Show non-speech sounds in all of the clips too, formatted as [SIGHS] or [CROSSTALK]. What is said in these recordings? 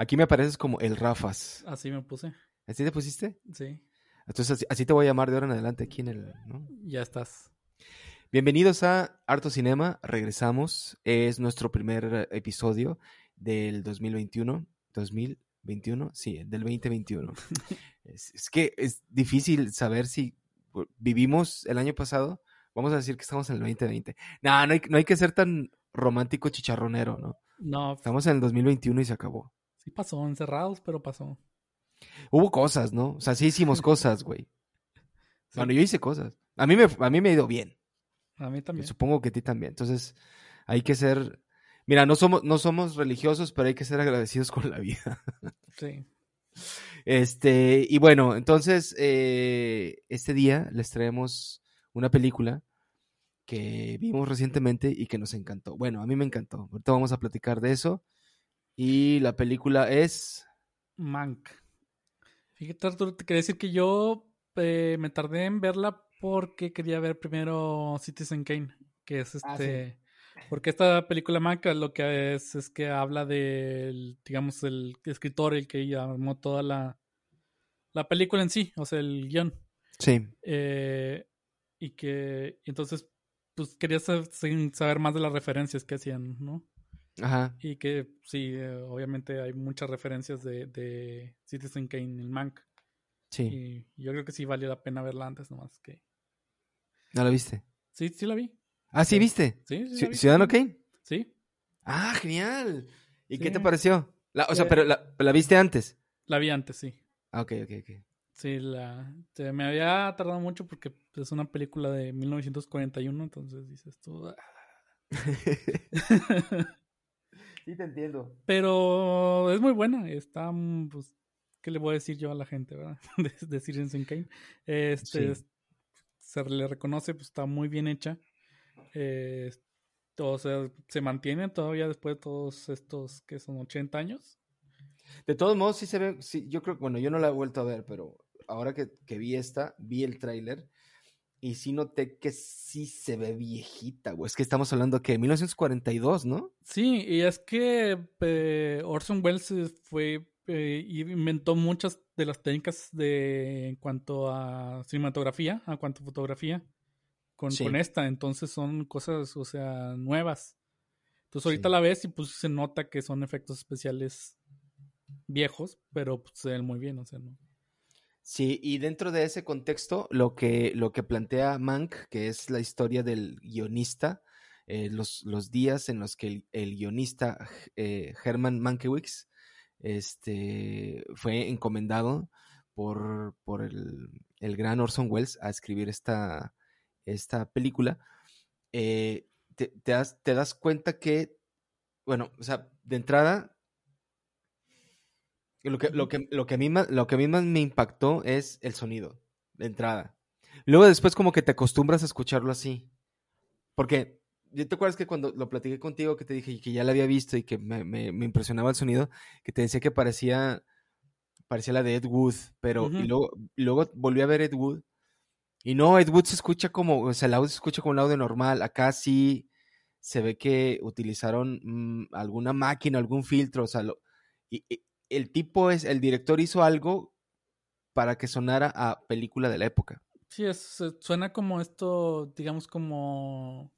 Aquí me apareces como el Rafas. Así me puse. ¿Así te pusiste? Sí. Entonces así, así te voy a llamar de ahora en adelante aquí en el, ¿no? Ya estás. Bienvenidos a Harto Cinema, regresamos. Es nuestro primer episodio del 2021. 2021, sí, del 2021. [LAUGHS] es, es que es difícil saber si vivimos el año pasado. Vamos a decir que estamos en el 2020. No, no hay, no hay que ser tan romántico chicharronero, ¿no? No, Estamos en el 2021 y se acabó. Sí pasó, encerrados, pero pasó. Hubo cosas, ¿no? O sea, sí hicimos [LAUGHS] cosas, güey. Sí. Bueno, yo hice cosas. A mí me, a mí me ha ido bien. A mí también. Supongo que a ti también. Entonces, hay que ser. Mira, no somos, no somos religiosos, pero hay que ser agradecidos con la vida. [LAUGHS] Sí. Este, y bueno, entonces, eh, este día les traemos una película que vimos recientemente y que nos encantó. Bueno, a mí me encantó. Ahorita vamos a platicar de eso. Y la película es. Mank. Fíjate, Arturo, te quería decir que yo eh, me tardé en verla porque quería ver primero Citizen Kane, que es Ah, este... Porque esta película Mank lo que es es que habla del, digamos, el escritor, el que armó toda la, la película en sí, o sea, el guion. Sí. Eh, y que entonces, pues quería sa- sin saber más de las referencias que hacían, ¿no? Ajá. Y que sí, eh, obviamente hay muchas referencias de, de Citizen Kane en el Mank. Sí. Y yo creo que sí valió la pena verla antes nomás que... ¿No la viste? Sí, sí la vi. Ah, sí. ¿viste? Sí, sí, la vi. ¿Ciudadano Kane? Sí, Ah, genial. ¿Y qué te pareció? La- o sea, Eh, pero la, la viste antes. la vi antes, sí. Ah, ok, ok, ok. Sí, la, te- me había tardado mucho porque es una película de 1941, entonces dices tú... [LAUGHS] Sí, te entiendo. Pero es muy buena, está, mm, pues, ¿qué le voy a decir yo a la gente, verdad? [LAUGHS] De, de Citizen Kane. Este, Sí. se le reconoce, pues está muy bien hecha. Eh, o sea, se mantiene todavía después de todos estos, que son 80 años. De todos modos, sí se ve, sí, yo creo, bueno, yo no la he vuelto a ver, pero ahora que, que vi esta, vi el tráiler y sí noté que sí se ve viejita, güey. Es que estamos hablando que 1942, ¿no? Sí, y es que eh, Orson Welles eh, fue eh, y inventó muchas de las técnicas de en cuanto a cinematografía, a cuanto a fotografía, con, Sí. con esta. Entonces son cosas, o sea, nuevas. Entonces ahorita Sí. la ves y pues se nota que son efectos especiales viejos, pero pues, se ven muy bien, o sea, ¿no? Sí, y dentro de ese contexto, lo que, lo que plantea Mank, que es la historia del guionista, eh, los, los días en los que el, el guionista eh, Herman Mankiewicz este, fue encomendado por, por el, el gran Orson Welles a escribir esta, esta película, eh, te, te das, te das cuenta que, bueno, o sea, de entrada, lo que, lo que, lo que, a mí más, lo que a mí más me impactó es el sonido, de entrada. Luego después como que te acostumbras a escucharlo así. Porque, ¿yo te acuerdas que cuando lo platiqué contigo, que te dije que ya la había visto y que me, me- me impresionaba el sonido, que te decía que parecía, parecía la de Ed Wood, pero y luego, luego volví a ver Ed Wood y no, Ed Wood se escucha como, o sea, el audio se escucha como un audio normal. Acá sí se ve que utilizaron mm, alguna máquina, algún filtro, o sea, lo- y, y el tipo es, el director hizo algo para que sonara a película de la época. Sí, es, suena como esto, digamos, como,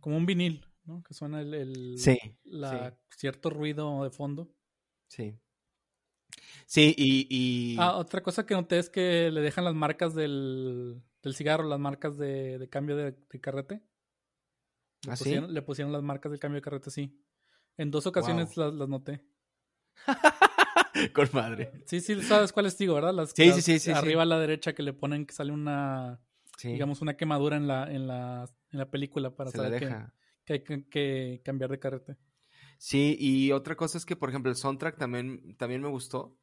como un vinil, ¿no? Que suena el, el- Sí, la, cierto ruido de fondo. Sí. Sí, y, y- Ah, otra cosa que noté es que le dejan las marcas del, del cigarro, las marcas de, de cambio de, de carrete. Le, ¿Ah, sí? le pusieron las marcas del cambio de carrete, sí. En dos ocasiones Wow. las, las noté. [LAUGHS] [LAUGHS] con madre. Sí, sí, sabes cuáles digo, ¿verdad? Las, Sí, las sí, sí. Arriba a la derecha que le ponen que sale una, digamos, una quemadura en la, en la, en la película para se saber que, que hay que, que cambiar de carrete. Sí, y otra cosa es que, por ejemplo, el soundtrack también, también me gustó.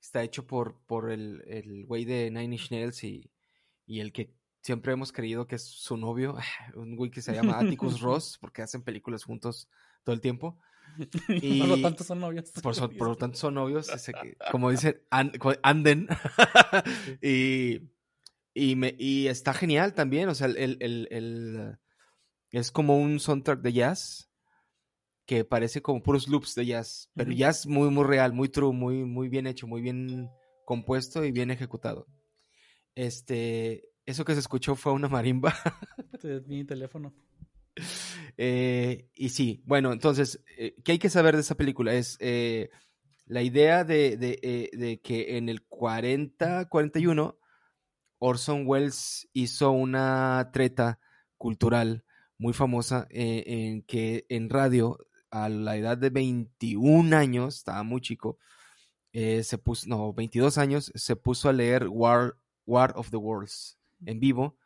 Está hecho por, por el, el güey de Nine Inch Nails y, y el que siempre hemos creído que es su novio, [SIGHS] un güey que se llama Atticus [LAUGHS] Ross, porque hacen películas juntos todo el tiempo. [LAUGHS] Y por lo tanto son novios. Por, por lo [LAUGHS] tanto son novios, como dicen, anden. [LAUGHS] y, y, me, y está genial también, o sea, el, el, el, es como un soundtrack de jazz que parece como puros loops de jazz, pero jazz muy, muy real, muy true, muy, muy bien hecho, muy bien compuesto y bien ejecutado. Este, eso que se escuchó fue una marimba. De mi teléfono. Eh, y sí, bueno, entonces, eh, ¿qué hay que saber de esa película? Es eh, la idea de, de, que en el 40, 41, Orson Welles hizo una treta cultural muy famosa en que en radio, a la edad de 21 años, estaba muy chico, se puso, no, 22 años, se puso a leer War, War of the Worlds en vivo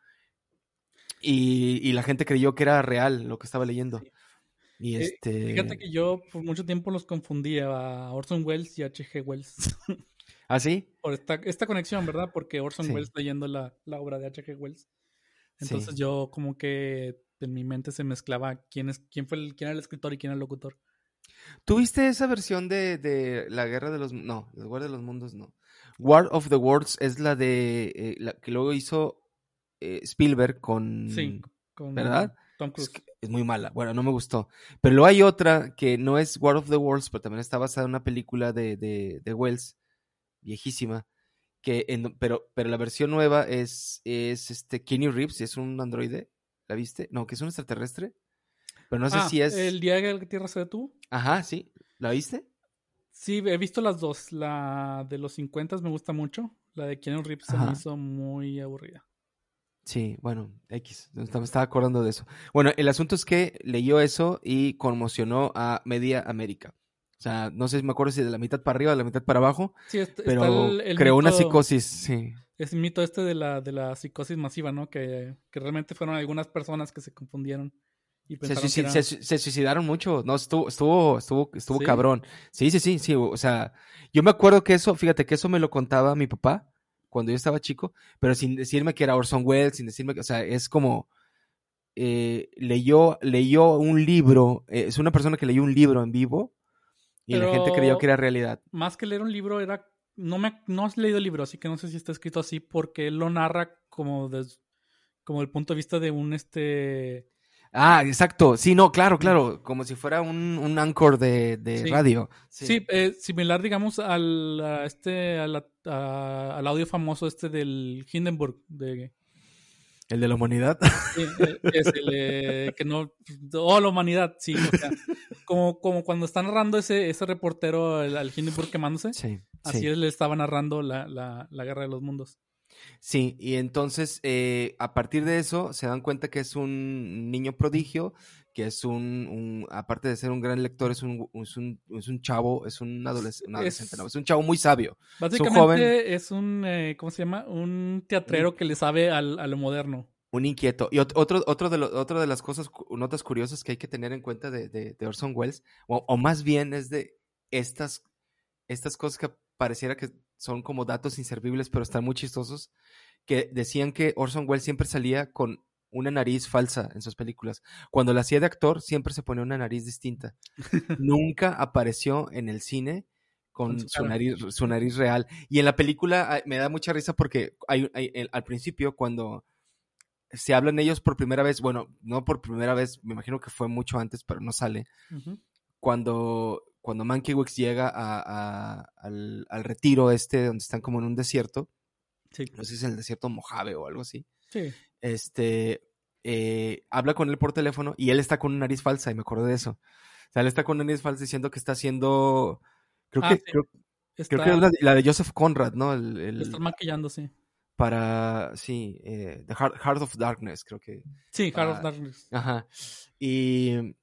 y, la gente creyó que era real lo que estaba leyendo. Y este... Fíjate que yo por mucho tiempo los confundía a Orson Welles y a H.G. Wells. [LAUGHS] ¿Ah, sí? Por esta, esta conexión, ¿verdad? Porque Orson Welles leyendo la, obra de H.G. Wells. Entonces yo como que en mi mente se mezclaba quién, es, quién, fue el, quién era el escritor y quién era el locutor. ¿Tuviste esa versión de, de La Guerra de los... No, La Guerra de los Mundos no. War of the Worlds es la de... Eh, la que luego hizo eh, Spielberg con, sí, con ¿verdad? Tom Cruise. Es, muy mala. Bueno, no me gustó. Pero luego hay otra que no es War of the Worlds, pero también está basada en una película de, de, Wells, viejísima. Que en, pero, pero la versión nueva es, es este Kenny Reeves, es un androide. ¿La viste? No, que es un extraterrestre. Pero no sé ah, si es. El día que la Tierra se detuvo. Ajá, sí. ¿La viste? Sí, he visto las dos. La de los 50 me gusta mucho. La de Kenny Reeves se me hizo muy aburrida. Sí, bueno, X, me estaba acordando de eso. Bueno, el asunto es que leyó eso y conmocionó a Media América. O sea, no sé si me acuerdo si de la mitad para arriba o de la mitad para abajo, sí, pero creó una psicosis, sí. Es el mito este de la, de la psicosis masiva, ¿no? Que, que realmente fueron algunas personas que se confundieron. Y se, se, suicidaron mucho, no, estuvo, estuvo, estuvo, estuvo cabrón. Sí, sí, sí, sí, o sea, yo me acuerdo que eso, fíjate que eso me lo contaba mi papá, cuando yo estaba chico, pero sin decirme que era Orson Welles, sin decirme que, o sea, es como, eh, leyó, leyó un libro, eh, es una persona que leyó un libro en vivo y la gente creyó que era realidad. Más que leer un libro era, no me, no has leído el libro, así que no sé si está escrito así, porque él lo narra como des, como el punto de vista de un, este, Ah, exacto. Sí, no, claro, claro. Como si fuera un, un anchor de, de radio. Sí, eh, similar, digamos, al, este, al audio famoso este del Hindenburg. De... ¿El de la humanidad? Sí, eh, es el que no... Oh, la humanidad, sí. O sea, como, como cuando está narrando ese, ese reportero al Hindenburg quemándose. Sí, así él le estaba narrando la, la, la guerra de los mundos. Sí, y entonces eh, a partir de eso se dan cuenta que es un niño prodigio, que es un, aparte de ser un gran lector, es un, es un, es un chavo, es un adolescente, es, no, es un chavo muy sabio. Básicamente es un, eh, ¿cómo se llama? Un teatrero que le sabe al, a lo moderno. Un inquieto. Y otro, otro, de lo, de las cosas, notas curiosas que hay que tener en cuenta de, de, Orson Welles, o, o, más bien es de estas, estas cosas que pareciera que son como datos inservibles, pero están muy chistosos, que decían que Orson Welles siempre salía con una nariz falsa en sus películas. Cuando la hacía de actor, siempre se ponía una nariz distinta. [LAUGHS] Nunca apareció en el cine con, su, nariz, su nariz real. Y en la película me da mucha risa porque hay, al principio, cuando se hablan ellos por primera vez, bueno, no por primera vez, me imagino que fue mucho antes, pero no sale. Cuando cuando Mankiewicz llega al, retiro este, donde están como en un desierto, no sé si es en el desierto Mojave o algo así, sí. este, eh, habla con él por teléfono y él está con una nariz falsa, y me acuerdo de eso. O sea, él está con una nariz falsa diciendo que está haciendo, creo ah, que, creo, que es la, de Joseph Conrad, ¿no? El, está maquillando, sí. Para, sí, eh, The Heart, of Darkness, creo que. Sí, Heart of Darkness. Ajá. Y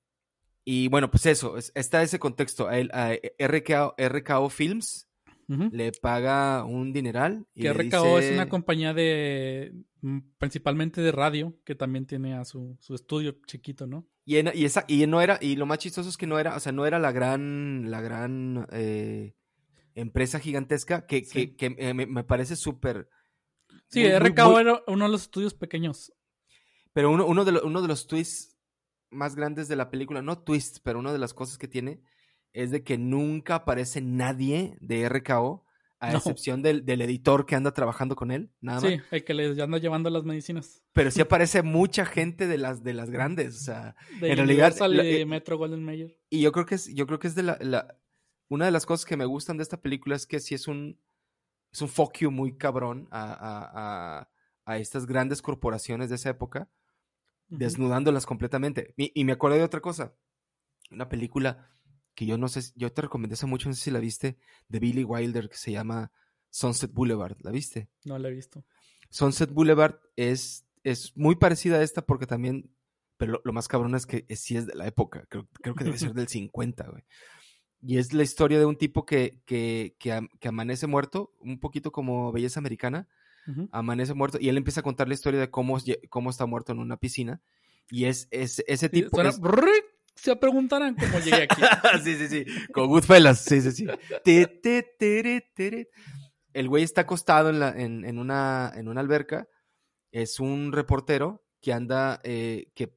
y bueno, pues eso, está ese contexto. A, RKO, Films le paga un dineral. Y que RKO es una compañía de, mm, principalmente de radio, que también tiene a su, estudio chiquito, ¿no? Y, y, esa, y no era, y lo más chistoso es que no era, o sea, no era la gran, la gran eh, empresa gigantesca que, que, que eh, me, parece súper. Sí, RKO era uno de los estudios pequeños. Pero uno, uno, de uno de los twists más grandes de la película, no twists, pero una de las cosas que tiene es de que nunca aparece nadie de RKO a excepción del, del, editor que anda trabajando con él, nada más. Sí, el que les anda llevando las medicinas. Pero sí [LAUGHS] aparece mucha gente de las, de las grandes, o sea, de en realidad... Eh, Metro Golden Mayer. Y yo creo que es, yo creo que es de la, la, Una de las cosas que me gustan de esta película es que sí es un... Es un fuck you muy cabrón a, a, a, a estas grandes corporaciones de esa época, desnudándolas completamente. Y, y me acuerdo de otra cosa. Una película que yo no sé, yo te recomendé esa mucho, no sé si la viste, de Billy Wilder, que se llama Sunset Boulevard. ¿La viste? No la he visto. Sunset Boulevard es, es muy parecida a esta porque también, pero lo, más cabrón es que sí es de la época, creo, creo que debe ser [LAUGHS] del 50, güey. Y es la historia de un tipo que, que, que, amanece muerto, un poquito como belleza americana, amanece muerto, y él empieza a contar la historia de cómo, cómo está muerto en una piscina. Y es, es ese tipo se preguntarán cómo llegué aquí. [LAUGHS] sí, sí, sí. Con Goodfellas. Sí, sí, sí. El güey está acostado en, la, en, una, en una alberca. Es un reportero que anda, eh, que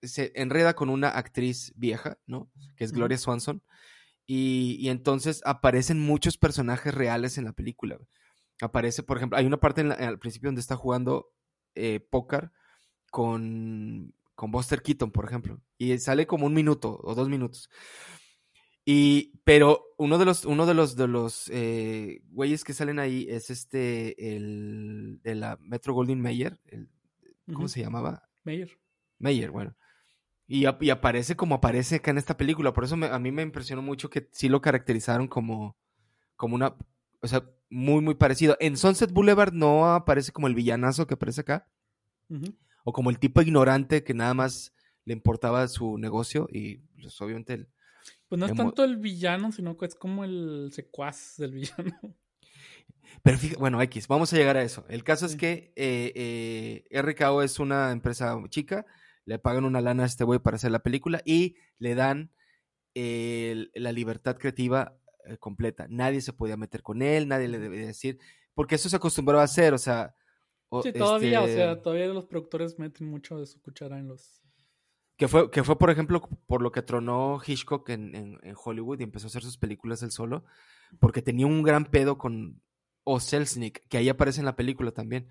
se enreda con una actriz vieja, ¿no? Que es Gloria Swanson. Y, y, entonces aparecen muchos personajes reales en la película. Aparece, por ejemplo, hay una parte al principio donde está jugando eh, póker con con Buster Keaton, por ejemplo, y sale como un minuto o dos minutos. Y, pero uno de los, uno de los, de los eh, güeyes que salen ahí es este, el de la Metro Goldwyn Mayer, el, ¿cómo se llamaba? Mayer. Mayer, bueno. Y, y, aparece como aparece acá en esta película, por eso a mí me impresionó mucho que sí lo caracterizaron como, como una, o sea, muy, muy parecido. En Sunset Boulevard no aparece como el villanazo que aparece acá o como el tipo ignorante que nada más le importaba su negocio y pues obviamente el... Pues no es tanto el villano, sino que es como el secuaz del villano. [LAUGHS] Pero fíjate, bueno, X, vamos a llegar a eso. El caso es que eh, eh, RKO es una empresa chica, le pagan una lana a este güey para hacer la película y le dan la libertad creativa eh, completa. Nadie se podía meter con él, nadie le debía decir, porque eso se acostumbraba a hacer, o sea, sí, todavía, o sea, este todavía los productores meten mucho de su cuchara en los... Que fue, que fue por ejemplo, por lo que tronó Hitchcock en, en, Hollywood y empezó a hacer sus películas él solo, porque tenía un gran pedo con O Selznick, que ahí aparece en la película también,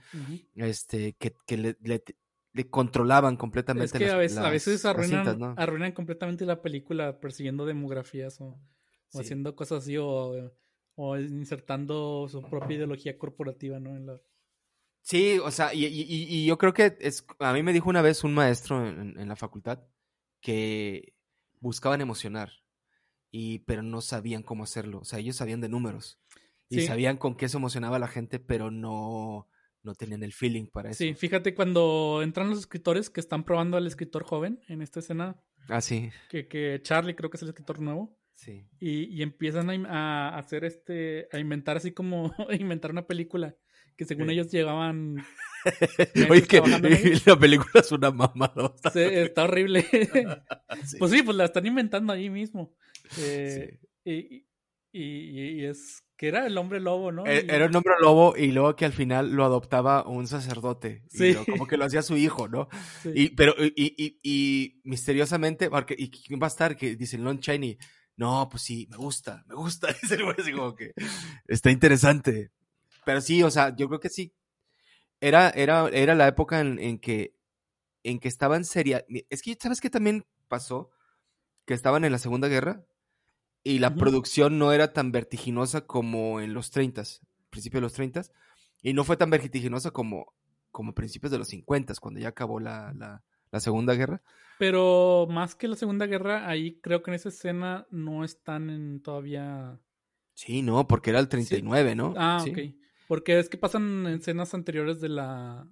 este, que, que le, le, controlaban completamente. Es que a veces, a veces arruinan, arruinan completamente la película persiguiendo demografías o, haciendo cosas así o, o, insertando su propia ideología corporativa, ¿no? En la... Sí, o sea, y, y, y, yo creo que es, a mí me dijo una vez un maestro en, en la facultad que buscaban emocionar, y, pero no sabían cómo hacerlo. O sea, ellos sabían de números y sabían con qué se emocionaba la gente, pero no, no tenían el feeling para eso. Sí, fíjate cuando entran los escritores que están probando al escritor joven en esta escena. Ah, sí. Que, que Charlie creo que es el escritor nuevo. Sí. Y, y empiezan a, a, hacer este, a inventar así como, [LAUGHS] a inventar una película que según ellos llegaban. [LAUGHS] Oye, que [LAUGHS] la película es una mamada. Sí, está horrible. Pues sí, pues la están inventando ahí mismo. Eh, y, y, es que era el hombre lobo, ¿no? E, era un hombre lobo y luego que al final lo adoptaba un sacerdote. Sí. como que lo hacía su hijo, ¿no? Y, pero, y, y, misteriosamente, porque, ¿y quién va a estar? Que dice Lon Chaney. No, pues sí, me gusta, me gusta. [LAUGHS] El güey así como que está interesante. Pero sí, o sea, yo creo que sí. Era, era, era la época en, que, en que estaban seria. Es que, ¿sabes qué también pasó? Que estaban en la Segunda Guerra y la producción no era tan vertiginosa como en los 30, principios de los 30, y no fue tan vertiginosa como, como principios de los 50, cuando ya acabó la, la, la, Segunda Guerra. Pero más que la Segunda Guerra, ahí creo que en esa escena no están en todavía... Sí, no, porque era el 39, ¿no? Ah, ok. Porque es que pasan escenas anteriores de la.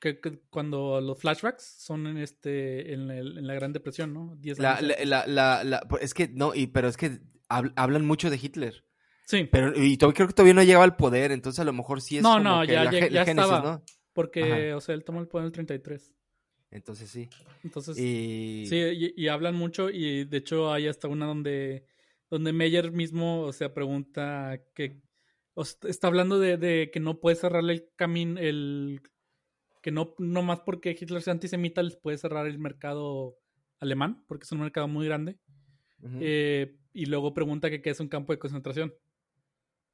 Que, cuando los flashbacks son en este en, la Gran Depresión, ¿no? la, la, la, es que no, y, pero es que hablan mucho de Hitler. Sí. Pero y creo que todavía no llegaba al poder, entonces a lo mejor sí es No, no, ya, ya, estaba. Porque, o sea, él tomó el poder en el 33. Entonces sí. Entonces, Y... sí, y, y hablan mucho y de hecho hay hasta una donde, donde Meyer mismo, o sea, pregunta que o sea, está hablando de, de que no puede cerrarle el camino, el que no, no más porque Hitler sea antisemita les puede cerrar el mercado alemán, porque es un mercado muy grande. Eh, y luego pregunta que qué es un campo de concentración.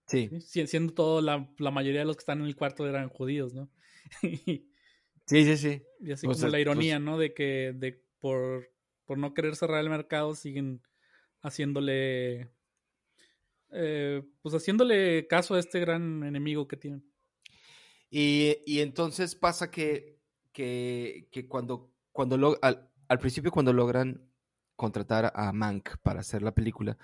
sí. ¿sí? Si- Siendo todo, la, la mayoría de los que están en el cuarto eran judíos, ¿no? [LAUGHS] y Sí, sí, sí. así Pues, como la ironía, ¿no? De que de, por, por no querer cerrar el mercado siguen haciéndole... eh, pues haciéndole caso a este gran enemigo que tienen. Y, y entonces pasa que, que, que cuando, cuando lo- al, al principio cuando logran contratar a Mank para hacer la película,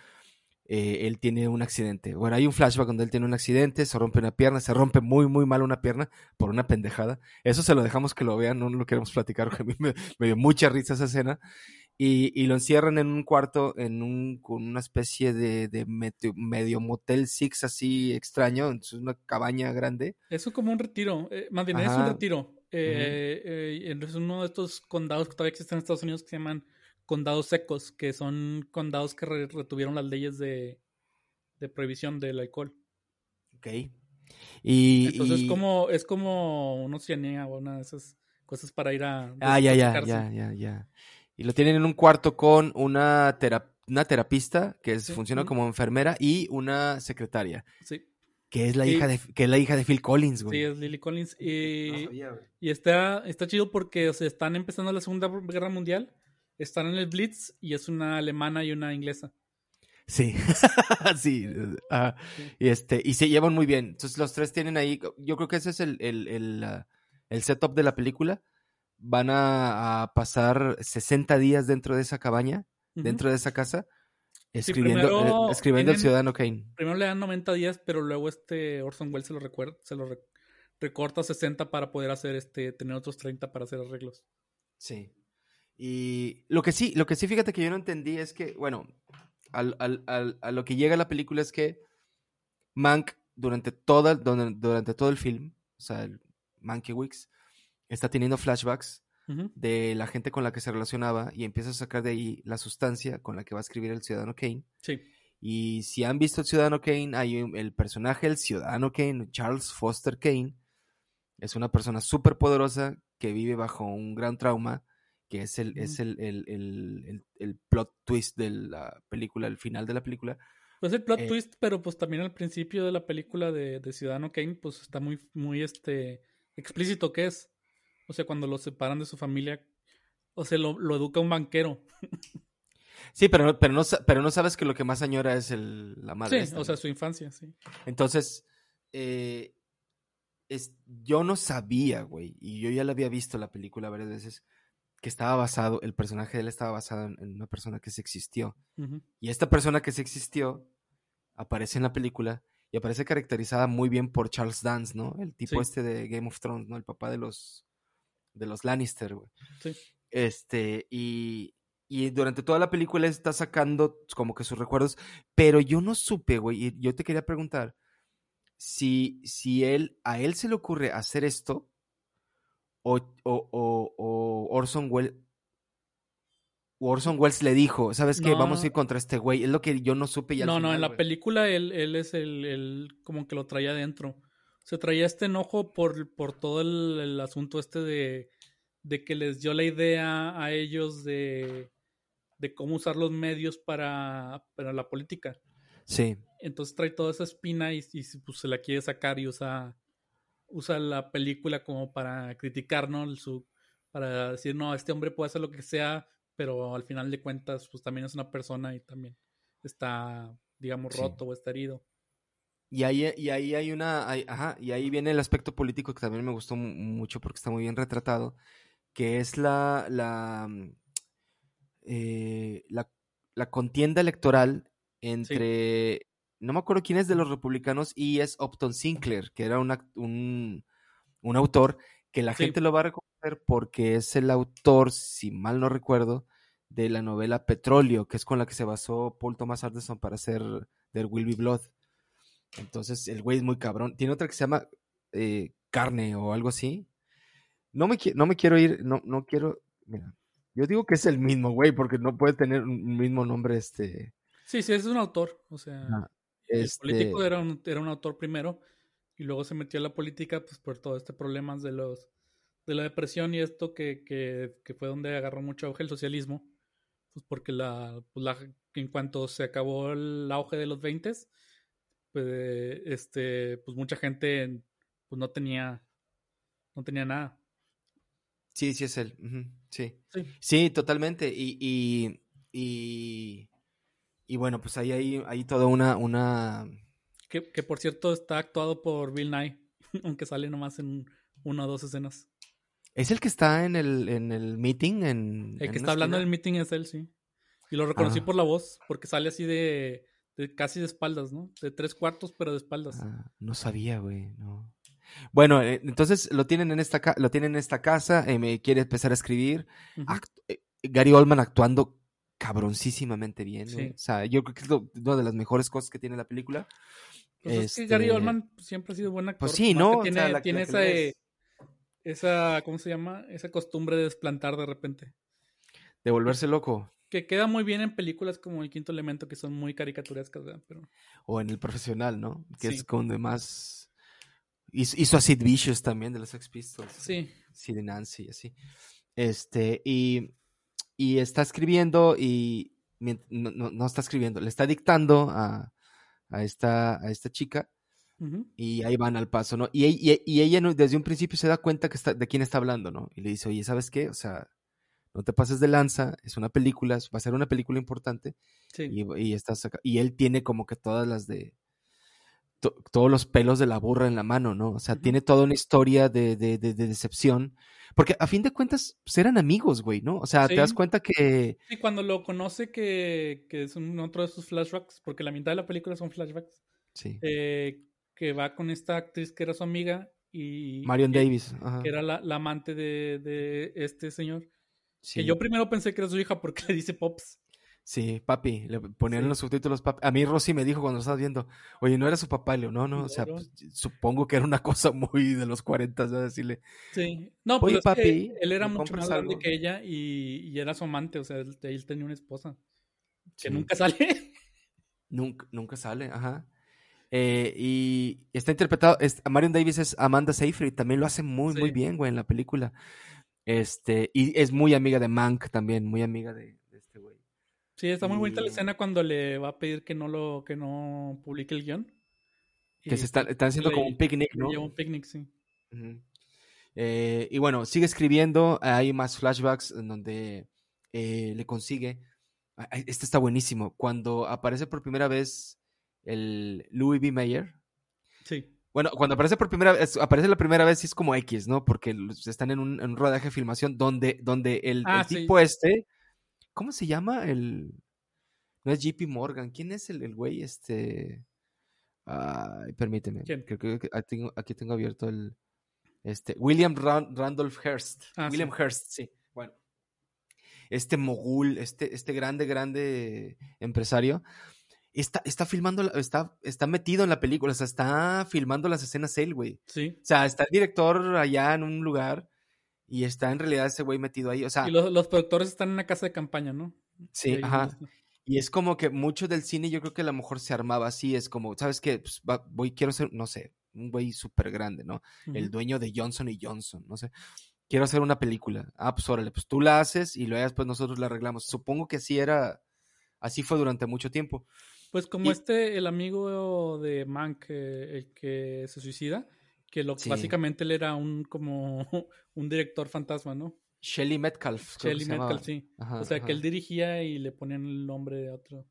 eh, él tiene un accidente. Bueno, hay un flashback donde él tiene un accidente, se rompe una pierna, se rompe muy, muy mal una pierna por una pendejada. Eso se lo dejamos que lo vean, no lo queremos platicar, porque [LAUGHS] a mí me, me dio mucha risa esa escena. Y, y lo encierran en un cuarto, en un, con una especie de, de medio, medio motel six así extraño, es una cabaña grande. Eso como un retiro, eh, más bien es un retiro. Eh, eh, es uno de estos condados que todavía existen en Estados Unidos que se llaman condados secos, que son condados que re- retuvieron las leyes de, de prohibición del alcohol. Ok. Y, Entonces y- es como es como una oceanía o una de esas cosas para ir a Ah, ya, ya, ya, ya, ya. Y lo tienen en un cuarto con una, tera- una terapista que es- Sí, funciona como enfermera y una secretaria, Sí, que es la Y- hija de que es la hija de Phil Collins, sí, güey. es Lily Collins. No Y, sabía, y está, está chido porque o sea, están empezando la Segunda Guerra Mundial, están en el Blitz y es una alemana y una inglesa. Sí, [LAUGHS] sí. Sí. Y este, y se llevan muy bien. Entonces los tres tienen ahí, yo creo que ese es el, el, el, ah, el setup de la película. Van a, a pasar 60 días dentro de esa cabaña, dentro de esa casa, escribiendo, primero eh, escribiendo el tienen- Ciudadano Kane. Primero le dan 90 días, pero luego este Orson Welles se lo, recuerda, se lo re- recorta a 60 para poder hacer este, tener otros 30 para hacer arreglos. Sí. Y lo que sí, lo que sí, fíjate que yo no entendí es que, bueno, al, al- al- a lo que llega la película es que Mank, durante, toda, durante, durante todo el film, o sea, el Mankiewicz, está teniendo flashbacks de la gente con la que se relacionaba y empieza a sacar de ahí la sustancia con la que va a escribir el Ciudadano Kane. Sí, Y si han visto el Ciudadano Kane, hay un- el personaje del Ciudadano Kane, Charles Foster Kane, es una persona súper poderosa que vive bajo un gran trauma, que es el, es el, el- el- plot twist de la película, el final de la película. pues el plot Eh. twist, pero pues también al principio de la película de, de Ciudadano Kane, pues está muy, muy este, explícito que es. O sea, cuando lo separan de su familia, o sea, lo, lo educa un banquero. Sí, pero, no- pero, no, pero no sabes que lo que más añora es el, la madre. Sí, esta, o sea, su infancia, sí. Entonces, eh, es, yo no sabía, güey, y yo ya la había visto la película varias veces, que estaba basado, el personaje de él estaba basado en, en una persona que se existió. Y esta persona que se existió aparece en la película y aparece caracterizada muy bien por Charles Dance, ¿no? El tipo Sí. este de Game of Thrones, ¿no? El papá de los, de los Lannister, güey. Sí. Este, y, y durante toda la película está sacando como que sus recuerdos, pero yo no supe, güey, y yo te quería preguntar si, si él, a él se le ocurre hacer esto o, o, o, Orson Welles. Orson Welles le dijo, ¿sabes qué? Vamos a ir contra este güey. Es lo que yo no supe y al No, no, en la güey. película él, él es el, el como que lo traía adentro. Se traía este enojo por, por todo el, el asunto este de, de que les dio la idea a ellos de, de cómo usar los medios para, para la política. Sí, Entonces trae toda esa espina y, y pues, se la quiere sacar y usa, usa la película como para criticar, ¿no? El Su, para decir, no, este hombre puede hacer lo que sea, pero al final de cuentas, pues también es una persona y también está, digamos, Sí. roto o está herido. Y ahí, y ahí hay una, hay- ajá, y ahí viene el aspecto político que también me gustó mu- mucho porque está muy bien retratado, que es la, la, mm, eh, la, la contienda electoral entre, no me acuerdo quién es de los republicanos y es Upton Sinclair, que era un, act- un, un autor que la Sí. gente lo va a reconocer porque es el autor, si mal no recuerdo, de la novela Petróleo, que es con la que se basó Paul Thomas Anderson para hacer There Will Be Blood. Entonces, el güey es muy cabrón. Tiene otra que se llama eh, Carne o algo así. No me, no me quiero ir, no, no quiero Mira, yo digo que es el mismo, güey, porque no puede tener un mismo nombre, este... Sí, sí, es un autor, o sea, Ah, el este, político era un, era un autor primero y luego se metió a la política pues por todo este problemas de los de la depresión y esto que, que, que fue donde agarró mucho auge el socialismo, pues porque la, pues la en cuanto se acabó el auge de los 20 pues este pues mucha gente pues no tenía no tenía nada. Sí, sí es él. sí. Sí. Sí, totalmente. Y, y, y, y bueno, pues ahí hay, hay toda una, una... Que, que por cierto está actuado por Bill Nye, [LAUGHS] aunque sale nomás en una o dos escenas. ¿Es el que está en el, en el meeting? En, El que está hablando en el meeting es él, sí. Y lo reconocí Ah. por la voz, porque sale así de, de casi de espaldas, ¿no? De tres cuartos, pero de espaldas. Ah, no sabía, güey, no. Bueno, eh, entonces lo tienen en esta, lo tienen en esta casa, eh, me quiere empezar a escribir. Eh, Gary Oldman actuando cabroncísimamente bien. Sí. O sea, yo creo que es lo- una de las mejores cosas que tiene la película. Pues es que Gary Este, Oldman siempre ha sido buen actor. Pues sí, ¿no? O Tiene, sea, la- tiene la esa, esa, ¿cómo se llama? Esa costumbre de desplantar de repente. de volverse loco. Que queda muy bien en películas como El Quinto Elemento, que son muy caricaturescas, ¿verdad? Pero O en el profesional, ¿no? Que Sí. es con de más. Hizo, a Sid Vicious también de los Sex Pistols. sí, Sid Nancy, así. Este, y, y está escribiendo y no, no, no está escribiendo, le está dictando a, a, esta, a esta chica y ahí van al paso, ¿no? Y, y- y ella desde un principio se da cuenta que está, de quién está hablando, ¿no? Y le dice, oye, ¿sabes qué? O sea, no te pases de lanza, es una película, va a ser una película importante sí. y, y estás acá- y él tiene como que todas las de to- todos los pelos de la burra en la mano, ¿no? O sea, tiene toda una historia de, de- de- de decepción. Porque a fin de cuentas, pues eran amigos, güey, ¿no? O sea, te das Sí. cuenta que. Y cuando lo conoce que, que es un, otro de sus flashbacks, porque la mitad de la película son flashbacks, Sí. eh, que va con esta actriz que era su amiga y Marion que, Davis. Ajá. que era la, la amante de, de este señor. Sí. Que yo primero pensé que era su hija porque [LAUGHS] le dice Pops. Sí, papi. Le ponían Sí. los subtítulos, papi. A mí Rosy me dijo cuando lo estabas viendo, oye, no era su papá, Leo. No, no. O sea, pues, supongo que era una cosa muy de los 40, ¿sabes? Decirle, Sí. No, pues es que papi, él era ¿me mucho más grande algo? que ella y, y era su amante, o sea, él, él tenía una esposa que Sí. nunca [LAUGHS] sale. Nunca, nunca sale, ajá. Eh, y está interpretado, es- Marion Davis es Amanda Seyfried, también lo hace muy, muy bien, güey, en la película. Este, y es muy amiga de Mank también, muy amiga de. Sí, está muy bonita la escena cuando le va a pedir que no lo que no publique el guion. Que Y se están, están haciendo le- como un picnic, ¿no? lleva un picnic, sí. Eh, y bueno, sigue escribiendo, hay más flashbacks en donde eh, le consigue. ah, ah, Este está buenísimo. Cuando aparece por primera vez el Louis B. Mayer, Sí. Bueno, cuando aparece por primera vez, aparece la primera vez sí es como X, ¿no? Porque están en un, en un rodaje de filmación donde, donde el, el Ah, sí. tipo este, ¿cómo se llama? El, no es JP Morgan, ¿quién es el, el güey este? Ay, permíteme, ¿Quién? creo que aquí tengo, aquí tengo abierto el, este, William Ran- Randolph Hearst, Ah, William sí. Hearst, sí, bueno. Este mogul, este, este grande, grande empresario, está, está filmando, está, está metido en la película, o sea, está filmando las escenas él, güey. Sí. O sea, está el director allá en un lugar y está en realidad ese güey metido ahí. O sea, Y los, los productores están en una casa de campaña, ¿no? sí, ajá. está. Y es como que mucho del cine yo creo que a lo mejor se armaba así. Es como, ¿sabes qué? Pues, va- voy, quiero ser, no sé, un güey súper grande, ¿no? El dueño de Johnson y Johnson, no sé. Quiero hacer una película. Ah, pues órale, pues tú la haces y luego después nosotros la arreglamos. Supongo que así era, así fue durante mucho tiempo. Pues como Y- este, el amigo de Mank, eh, el que se suicida, que lo, Sí. básicamente él era un como [LAUGHS] un director fantasma, ¿no? Shelley Metcalf. Shelly. Metcalf, sí. Ajá, o sea, ajá. que él dirigía y le ponían el nombre de otro.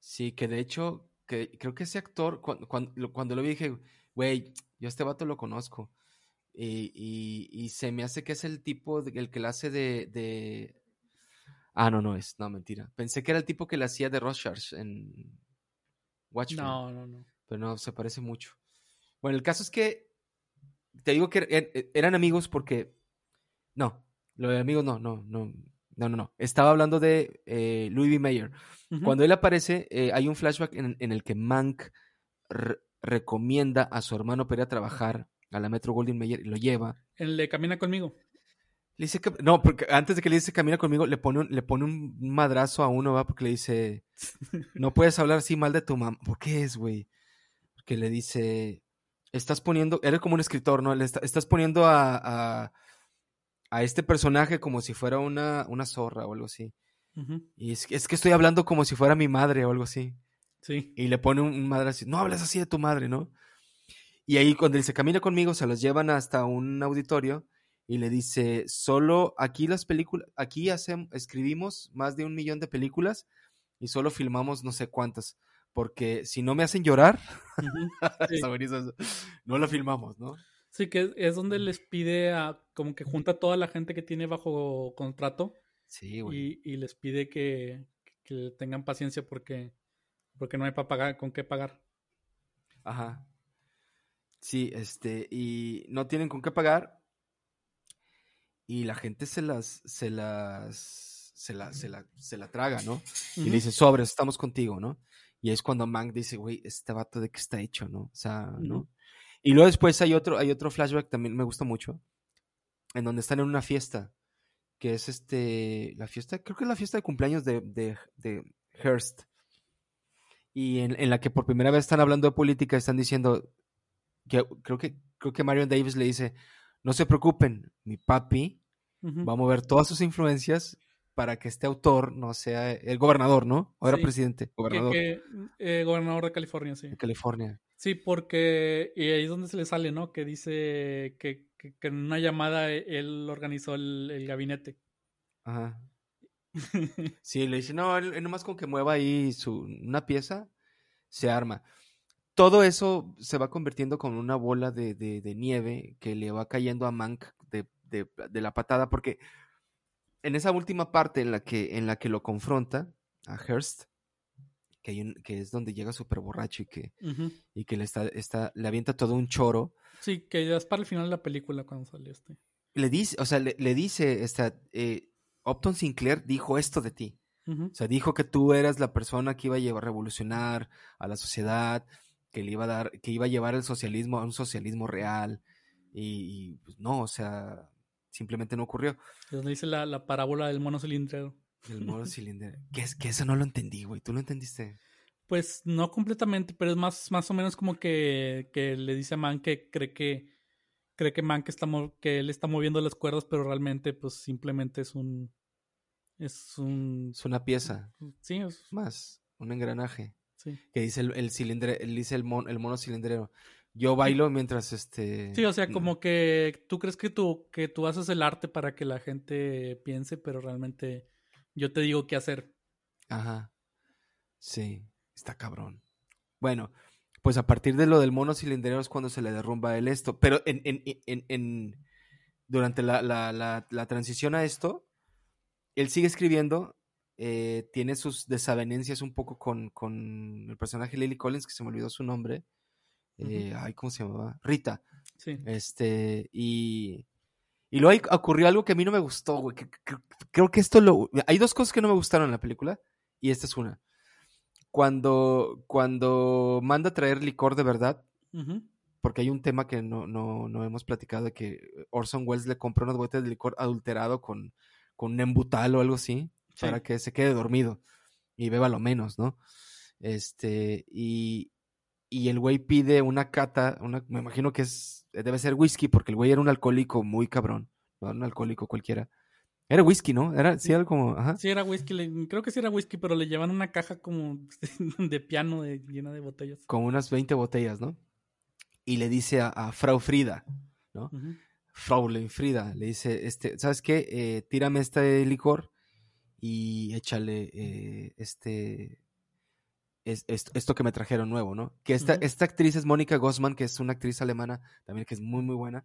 Sí, que de hecho, que creo que ese actor, cuando, cuando, cuando lo vi dije, güey, yo a este vato lo conozco. Y, y, y se me hace que es el tipo, de- el que la hace de, de... Ah, no, no es, no, mentira. Pensé que era el tipo que le hacía de Rorschach en Watchmen, No, no, no. pero no, se parece mucho. Bueno, el caso es que, te digo que er- er- eran amigos porque... No, lo de amigos no, no, no, no, no, no. Estaba hablando de eh, Louis B. Mayer. Cuando él aparece, eh, hay un flashback en, en el que Mank re- recomienda a su hermano para ir a trabajar a la Metro Golden Mayer y lo lleva. El de Camina conmigo. Le dice que, no, porque antes de que le dice camina conmigo, le pone un, le pone un madrazo a uno, va, porque le dice, [LAUGHS] no puedes hablar así mal de tu mamá. ¿Por qué es, güey? Porque le dice, estás poniendo, eres como un escritor, ¿no? Le estás poniendo a, a, a, este personaje como si fuera una, una zorra o algo así. Y es, es, que estoy hablando como si fuera mi madre o algo así. Sí. Y le pone un, madre así, no hables así de tu madre, ¿no? Y ahí cuando él se camina conmigo, se los llevan hasta un auditorio y le dice, solo aquí las películas, aquí hacemos, escribimos más de un millón de películas y solo filmamos no sé cuántas, porque si no me hacen llorar, [LAUGHS] [LAUGHS] no lo filmamos, ¿no? Sí, que es donde les pide a, como que junta toda la gente que tiene bajo contrato. Sí, güey. Y, les pide que, que, tengan paciencia porque, porque no hay para pagar, con qué pagar. Ajá. Sí, este, y no tienen con qué pagar y la gente se las, se las, se la, se la, se la traga, ¿no? Y le dice, sobres, estamos contigo, ¿no? Y es cuando Mank dice, güey, este vato de qué está hecho, ¿no? O sea, ¿no? Y luego después hay otro, hay otro flashback también me gusta mucho, en donde están en una fiesta, que es este, la fiesta, creo que es la fiesta de cumpleaños de, de, de Hearst. Y en, en, la que por primera vez están hablando de política, están diciendo, que creo que, creo que Marion Davis le dice, no se preocupen, mi papi va a mover todas sus influencias para que este autor no sea el gobernador, ¿no? O era presidente, gobernador. eh, gobernador de California, sí. De California. Sí, porque y ahí es donde se le sale, ¿no? Que dice que, en una llamada él organizó el, gabinete. Ajá. [LAUGHS] sí, le dice, no, él, nomás con que mueva ahí su, una pieza, se arma todo eso se va convirtiendo como una bola de, de, nieve que le va cayendo a Mank de, de, la patada, porque en esa última parte en la que, en la que lo confronta a Hearst, que, hay un, que es donde llega súper borracho y que, y que le, está, está, le avienta todo un choro. Sí, que ya es para el final de la película cuando sale este. Le dice, o sea, le, le dice, esta, eh, Upton Sinclair dijo esto de ti. O sea, dijo que tú eras la persona que iba a llevar a revolucionar a la sociedad, que le iba a dar, que iba a llevar el socialismo a un socialismo real. Y, pues no, o sea, simplemente no ocurrió. Es donde dice la, parábola del mono cilindrero. El mono [LAUGHS] cilindrero. que, es, que eso no lo entendí, güey. ¿Tú lo entendiste? Pues no completamente, pero es más, más o menos como que, que le dice a Man que cree que cree que Man que, está, que él está moviendo las cuerdas, pero realmente pues simplemente es un es un es una pieza. Sí, es más un engranaje. Que dice el, el cilindre, dice el, el mono cilindrero. Yo bailo mientras este. Sí, o sea, como que tú crees que tú, que tú haces el arte para que la gente piense, pero realmente yo te digo qué hacer. Ajá. Sí, está cabrón. Bueno, pues a partir de lo del mono cilindrero es cuando se le derrumba el esto. Pero en, en, en, en durante la, la, la, la, transición a esto, él sigue escribiendo eh, tiene sus desavenencias un poco con, con, el personaje Lily Collins, que se me olvidó su nombre. Eh, ay, ¿cómo se llamaba? Rita. Sí. Este, y, y luego ocurrió algo que a mí no me gustó, güey. creo que esto lo. Hay dos cosas que no me gustaron en la película, y esta es una. Cuando, cuando manda a traer licor de verdad, porque hay un tema que no, no, no, hemos platicado de que Orson Welles le compró unas botellas de licor adulterado con, con un embutal o algo así para que se quede dormido y beba lo menos, ¿no? Este, y, y el güey pide una cata, una, me imagino que es, debe ser whisky, porque el güey era un alcohólico muy cabrón, no era un alcohólico cualquiera. Era whisky, ¿no? Era, sí, algo como, ajá. Sí, era whisky, creo que sí era whisky, pero le llevan una caja como [LAUGHS] de piano llena de botellas. Con unas 20 botellas, ¿no? Y le dice a, Frau Frida, ¿no? Frau Frida, le dice, este, ¿sabes qué? Eh, tírame este licor y échale eh, este es, esto que me trajeron nuevo, ¿no? Que esta, esta actriz es Mónica Gossman, que es una actriz alemana también que es muy, muy buena.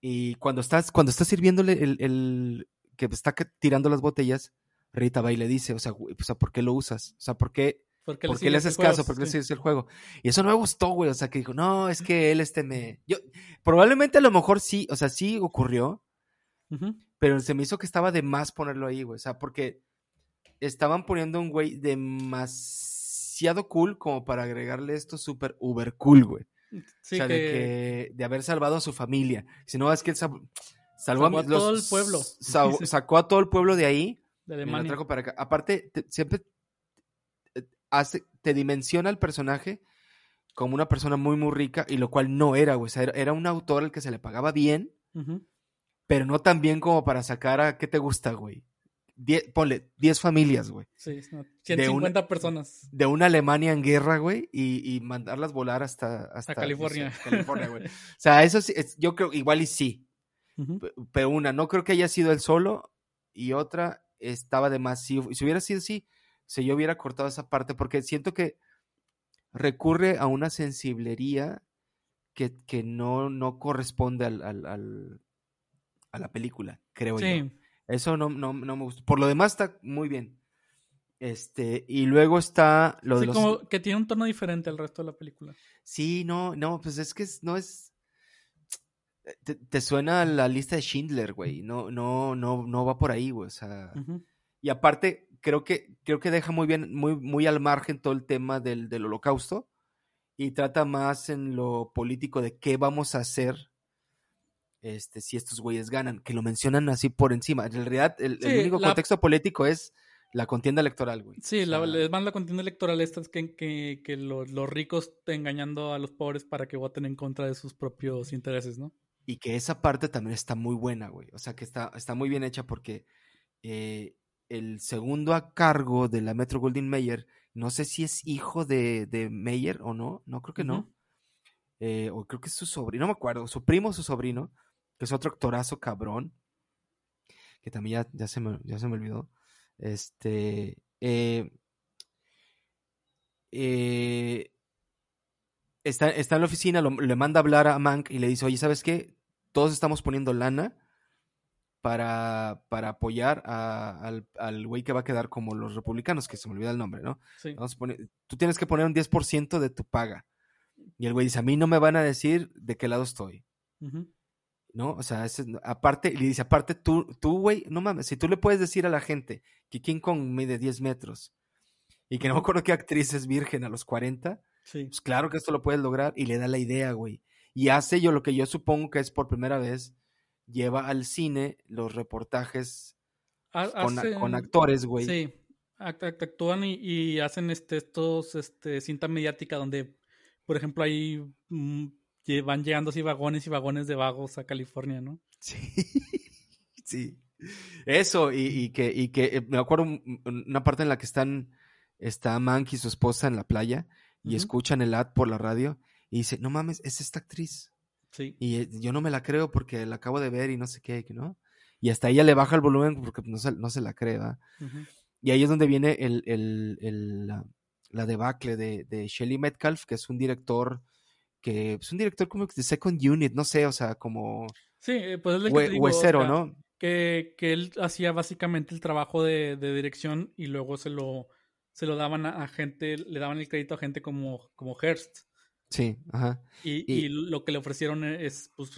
Y cuando estás, cuando estás sirviéndole el, el que está tirando las botellas, Rita va y le dice, o sea, o sea ¿por qué lo usas? O sea, ¿por qué, ¿Por qué, le, haces caso? ¿Por qué le sigues el juego? Y eso no me gustó, güey. O sea, que dijo, no, es que él este me... Yo, probablemente a lo mejor sí, o sea, sí ocurrió, pero se me hizo que estaba de más ponerlo ahí, güey. O sea, porque estaban poniendo un güey demasiado cool como para agregarle esto súper uber cool, güey. o sea, de, que... de haber salvado a su familia. Si no, es que él Salvó, a todo el pueblo. sa- Sí. [LAUGHS] Sacó a todo el pueblo de ahí. de y lo Alemania. trajo para acá. Aparte, te- siempre eh, hace, te dimensiona el personaje como una persona muy, muy rica, y lo cual no era, güey. O sea, era, era un autor al que se le pagaba bien, pero no tan bien como para sacar a. ¿Qué te gusta, güey? Die- ponle 10 familias, güey. Sí, no, De una- 150 personas. De una Alemania en guerra, güey, y, y mandarlas volar hasta, hasta no California. sé, [LAUGHS] California, güey. O sea, eso sí, es- yo creo, igual y sí. Pero una, no creo que haya sido él solo, y otra, estaba de más. Si, si hubiera sido así, si yo hubiera cortado esa parte, porque siento que recurre a una sensiblería que, que no, no corresponde al, al- al- a la película, creo yo. Eso no, no, no me gusta. Por lo demás está muy bien. Este, y luego está lo de sí, los. como que tiene un tono diferente al resto de la película. Sí, no, no, pues es que es- no es. Te, te suena a la lista de Schindler, güey. No, no, no, no va por ahí, güey. O sea. Y aparte, creo que, creo que deja muy bien, muy, muy al margen todo el tema del, del holocausto. Y trata más en lo político de qué vamos a hacer. Este, si estos güeyes ganan, que lo mencionan así por encima. En realidad, el, único la- contexto político es la contienda electoral, güey. Sí, O la, sea, es más la contienda electoral esta es que, que, que los, los ricos engañando a los pobres para que voten en contra de sus propios intereses, ¿no? Y que esa parte también está muy buena, güey. O sea, que está, está muy bien hecha porque eh, el segundo a cargo de la Metro Goldwyn Mayer, no sé si es hijo de, de Mayer o no, no creo que no. Eh, o creo que es su sobrino, no me acuerdo, su primo o su sobrino, que es otro actorazo cabrón, que también ya, ya, se, me, ya se me olvidó. Este. eh, eh, está, está en la oficina, lo- le manda a hablar a Mank y le dice, oye, ¿sabes qué? Todos estamos poniendo lana para, para apoyar a- al, al güey que va a quedar como los republicanos, que se me olvida el nombre, ¿no? Sí. Vamos a poner- tú tienes que poner un 10% de tu paga. Y el güey dice, a mí no me van a decir de qué lado estoy, Ujú. ¿No? O sea, ese- aparte, y le dice, aparte tú, tú, güey, no mames, si tú le puedes decir a la gente que King Kong mide 10 metros y que no me acuerdo qué actriz es virgen a los 40, Sí. pues claro que esto lo puedes lograr y le da la idea, güey. Y hace yo lo que yo supongo que es por primera vez, lleva al cine los reportajes con, actores, güey. Sí, act- act- actúan y, y hacen este, estos este, cinta mediática donde, por ejemplo, ahí mm, van llegando así vagones y vagones de vagos a California, ¿no? Sí. [LAUGHS] sí. Eso, y, y que, y que eh, me acuerdo un- un- una parte en la que están, está Mank y su esposa en la playa y escuchan el ad por la radio y dice, no mames, es esta actriz. Sí. Y eh, yo no me la creo porque la acabo de ver y no sé qué, ¿no? Y hasta ella le baja el volumen porque no se, no se la cree, ¿verdad? Y ahí es donde viene el, el- el- la, la debacle de, de Shelley Metcalf, que es un director que es un director como de Second Unit, no sé, o sea, como Sí, eh, pues es lo que te hue- digo, o huesero, sea, ¿no? Que, que él hacía básicamente el trabajo de, de dirección y luego se lo, se lo daban a, gente, le daban el crédito a gente como, como Hearst. Sí, ajá. Y, Y- y lo que le ofrecieron es pues,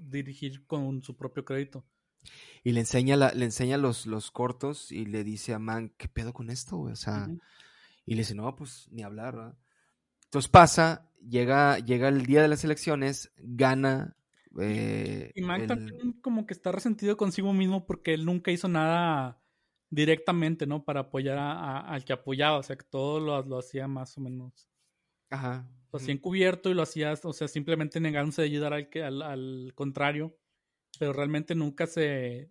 dirigir con su propio crédito. Y le enseña, la, le enseña los, los cortos y le dice a Man, ¿qué pedo con esto, güey? O sea, y le dice, no, pues ni hablar, ¿verdad? Entonces pasa, llega, llega el día de las elecciones, gana. eh, Y el- también como que está resentido consigo mismo porque él nunca hizo nada directamente, ¿no? Para apoyar a- a- al que apoyaba, o sea, que todo lo, lo hacía más o menos. Ajá. Lo hacía encubierto y lo hacía, o sea, simplemente negándose a ayudar al, que, al, al contrario, pero realmente nunca se...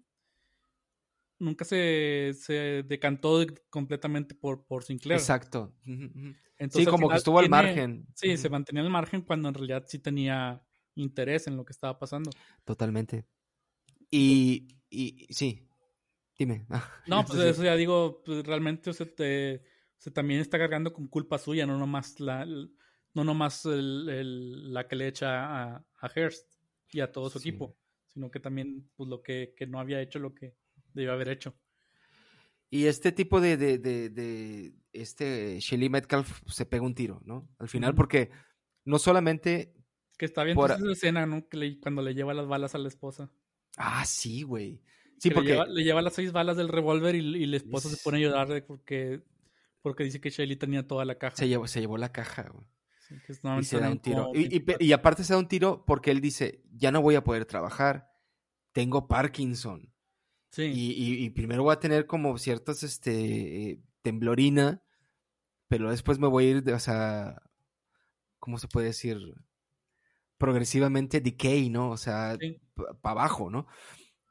Nunca se, se decantó de- completamente por, por Sinclair. Exacto. Entonces, Sí, como que estuvo al tiene- margen. Sí, se mantenía al margen cuando en realidad sí tenía interés en lo que estaba pasando. Totalmente. Y, y sí, dime. [LAUGHS] No, pues eso ya digo, pues realmente o sea, te, o sea, también está cargando con culpa suya, no nomás la, no nomás el- el- la que le echa a, a Hearst y a todo su Sí. equipo, sino que también pues lo que, que no había hecho lo que debió haber hecho. Y este tipo de, de, de, de- este Shelly Metcalf se pega un tiro, ¿no? Al final, porque no solamente. Que está bien Por- esa escena, ¿no? Que le- cuando le lleva las balas a la esposa. Ah, sí, güey. Sí, Que porque. le, lleva, le lleva las seis balas del revólver y, y la esposa se pone a llorar porque, porque dice que Shelly tenía toda la caja. Se llevó, se llevó la caja, güey. Sí, Y se da un tiro. Y, y, 24. y aparte se da un tiro porque él dice: Ya no voy a poder trabajar. tengo Parkinson. Sí. Y, y, primero voy a tener como ciertas, este, eh, temblorina, pero después me voy a ir, o sea, ¿cómo se puede decir? Progresivamente decay, ¿no? O sea, para abajo, ¿no?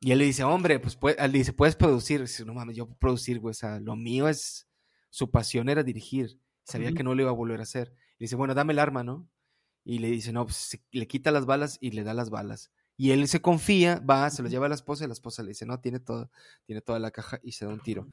Y él le dice, hombre, pues él dice, puedes producir. Dice, no mames, yo puedo producir, güey. O sea, lo mío es, su pasión era dirigir. Sabía que no lo iba a volver a hacer. Y dice, bueno, dame el arma, ¿no? Y le dice, no, pues le quita las balas y le da las balas. Y él se confía, va, se lo lleva a la esposa y la esposa le dice, no, tiene todo, tiene toda la caja y se da un tiro.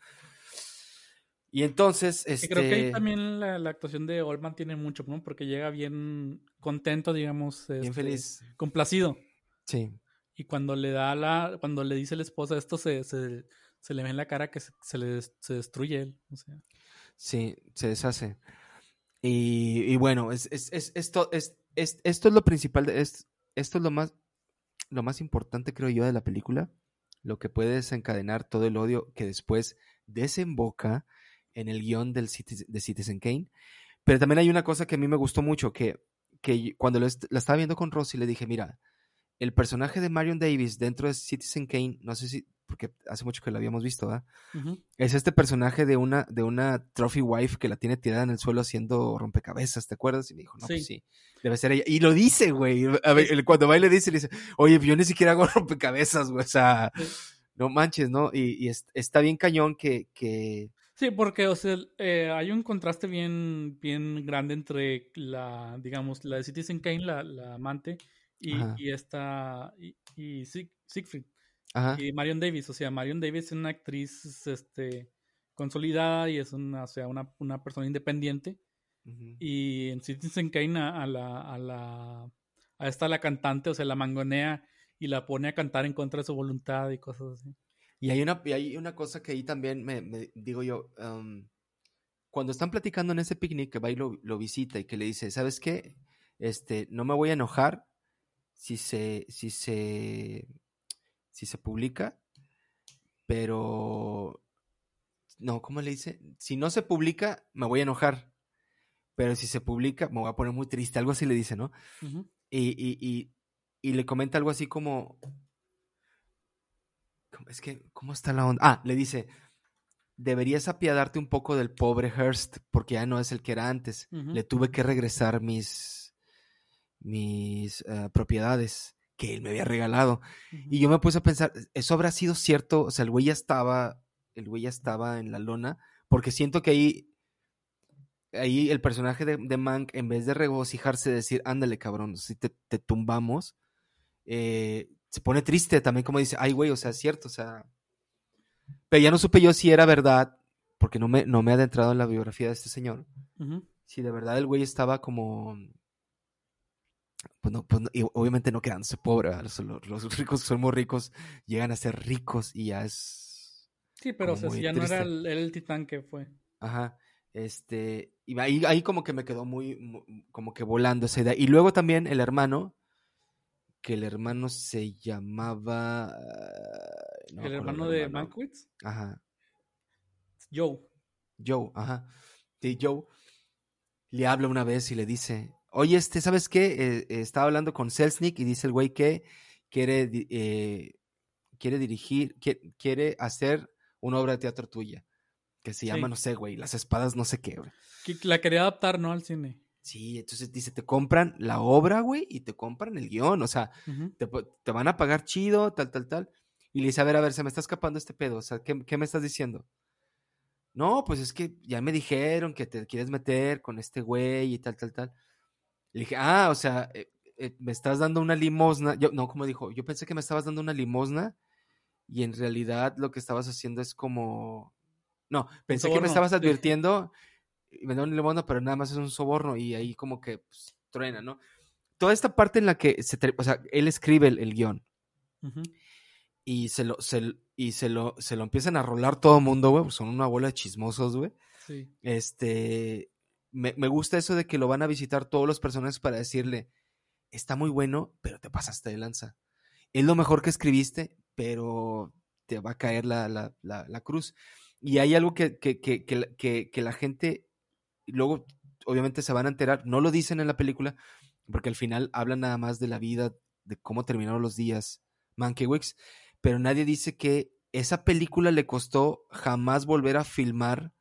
Y entonces, este... Creo que ahí este también la, actuación de Oldman tiene mucho, ¿no? Porque llega bien contento, digamos. bien este, feliz. Complacido. Sí. Y cuando le da la, cuando le dice la esposa esto, se, se, se le ve en la cara que se, le se destruye él. O sea. Sí, se deshace. Y, y bueno, es, es, es, esto, es, esto es lo principal, de, es, esto es lo más, lo más importante, creo yo, de la película, lo que puede desencadenar todo el odio que después desemboca en el guion del de Citizen Kane. Pero también hay una cosa que a mí me gustó mucho, que, que cuando la estaba viendo con Rosy le dije, mira, el personaje de Marion Davis dentro de Citizen Kane, no sé si, porque hace mucho que lo habíamos visto, ¿verdad? Es este personaje de una, de una trophy wife que la tiene tirada en el suelo haciendo rompecabezas, ¿te acuerdas? Y me dijo, no, pues sí, debe ser ella. Y lo dice, güey. cuando va y le dice, le dice, oye, yo ni siquiera hago [LAUGHS] rompecabezas, güey. O sea, no manches, ¿no? Y, está bien cañón que, que... Sí, porque, o sea, eh, hay un contraste bien, bien grande entre la, digamos, la de Citizen Kane, la, la amante, y, y esta, y, y Siegfried. Y Marion Davis, o sea, Marion Davis es una actriz este, consolidada y es una, o sea, una, una persona independiente. Y en Citizen Kane a, la, a la a esta la cantante, o sea, la mangonea y la pone a cantar en contra de su voluntad y cosas así. Y hay una, hay una cosa que ahí también me, digo yo, cuando están platicando en ese picnic que va y lo, lo, visita y que le dice, ¿sabes qué? Este, no me voy a enojar si se, si se si se publica, pero no, ¿cómo le dice? Si no se publica, me voy a enojar. Pero si se publica, me voy a poner muy triste. Algo así le dice, ¿no? y, y, y, y, le comenta algo así como. Es que, ¿cómo está la onda? Ah, le dice: Deberías apiadarte un poco del pobre Hearst, porque ya no es el que era antes. Le tuve que regresar mis. mis eh, propiedades que él me había regalado. Y yo me puse a pensar, ¿eso habrá sido cierto? O sea, el güey ya estaba, el güey ya estaba en la lona, porque siento que ahí, ahí el personaje de, de Mank, en vez de regocijarse, decir, ándale, cabrón, si te, tumbamos, eh, se pone triste también, como dice, ay, güey, o sea, es cierto, o sea. Pero ya no supe yo si era verdad, porque no me, no me he adentrado en la biografía de este señor. Si de verdad el güey estaba como pues no, pues y obviamente no quedándose pobre, los, los, ricos son muy ricos llegan a ser ricos y ya es... Sí, pero o sea, si ya no era el, titán que fue. Ajá, este, y ahí, ahí como que me quedó muy, como que volando esa idea. Y luego también el hermano, que el hermano se llamaba... ¿El hermano de Mankiewicz? Ajá. Joe. Joe, ajá. Sí, Joe le habla una vez y le dice, Oye, este, ¿sabes qué? Eh, estaba hablando con Selznick y dice el güey que quiere, eh, quiere dirigir, quiere, hacer una obra de teatro tuya. Que se llama, no sé, güey, Las espadas, no sé qué, güey. La quería adaptar, ¿no? Al cine. Sí, entonces dice, te compran la obra, güey, y te compran el guion. O sea, te, van a pagar chido, tal, tal, tal. Y le dice, a ver, a ver, se me está escapando este pedo. O sea, ¿qué, qué me estás diciendo? No, pues es que ya me dijeron que te quieres meter con este güey y tal, tal, tal. Le dije, ah, o sea, eh, eh, me estás dando una limosna. Yo, no, como dijo, yo pensé que me estabas dando una limosna y en realidad lo que estabas haciendo es como. No, pensé que me estabas advirtiendo y me da una limosna, pero nada más es un soborno y ahí como que pues, truena, ¿no? Toda esta parte en la que se, o sea, él escribe el, guion y se lo, se, y se lo, se lo empiezan a rolar todo el mundo, güey, son una bola de chismosos, güey. Sí. Este, me, gusta eso de que lo van a visitar todos los personajes para decirle, está muy bueno, pero te pasaste de lanza. Es lo mejor que escribiste, pero te va a caer la, la, la, cruz. Y hay algo que, que, que, que, la gente, luego obviamente se van a enterar, no lo dicen en la película, porque al final hablan nada más de la vida, de cómo terminaron los días Mankiewicz, pero nadie dice que esa película le costó jamás volver a filmar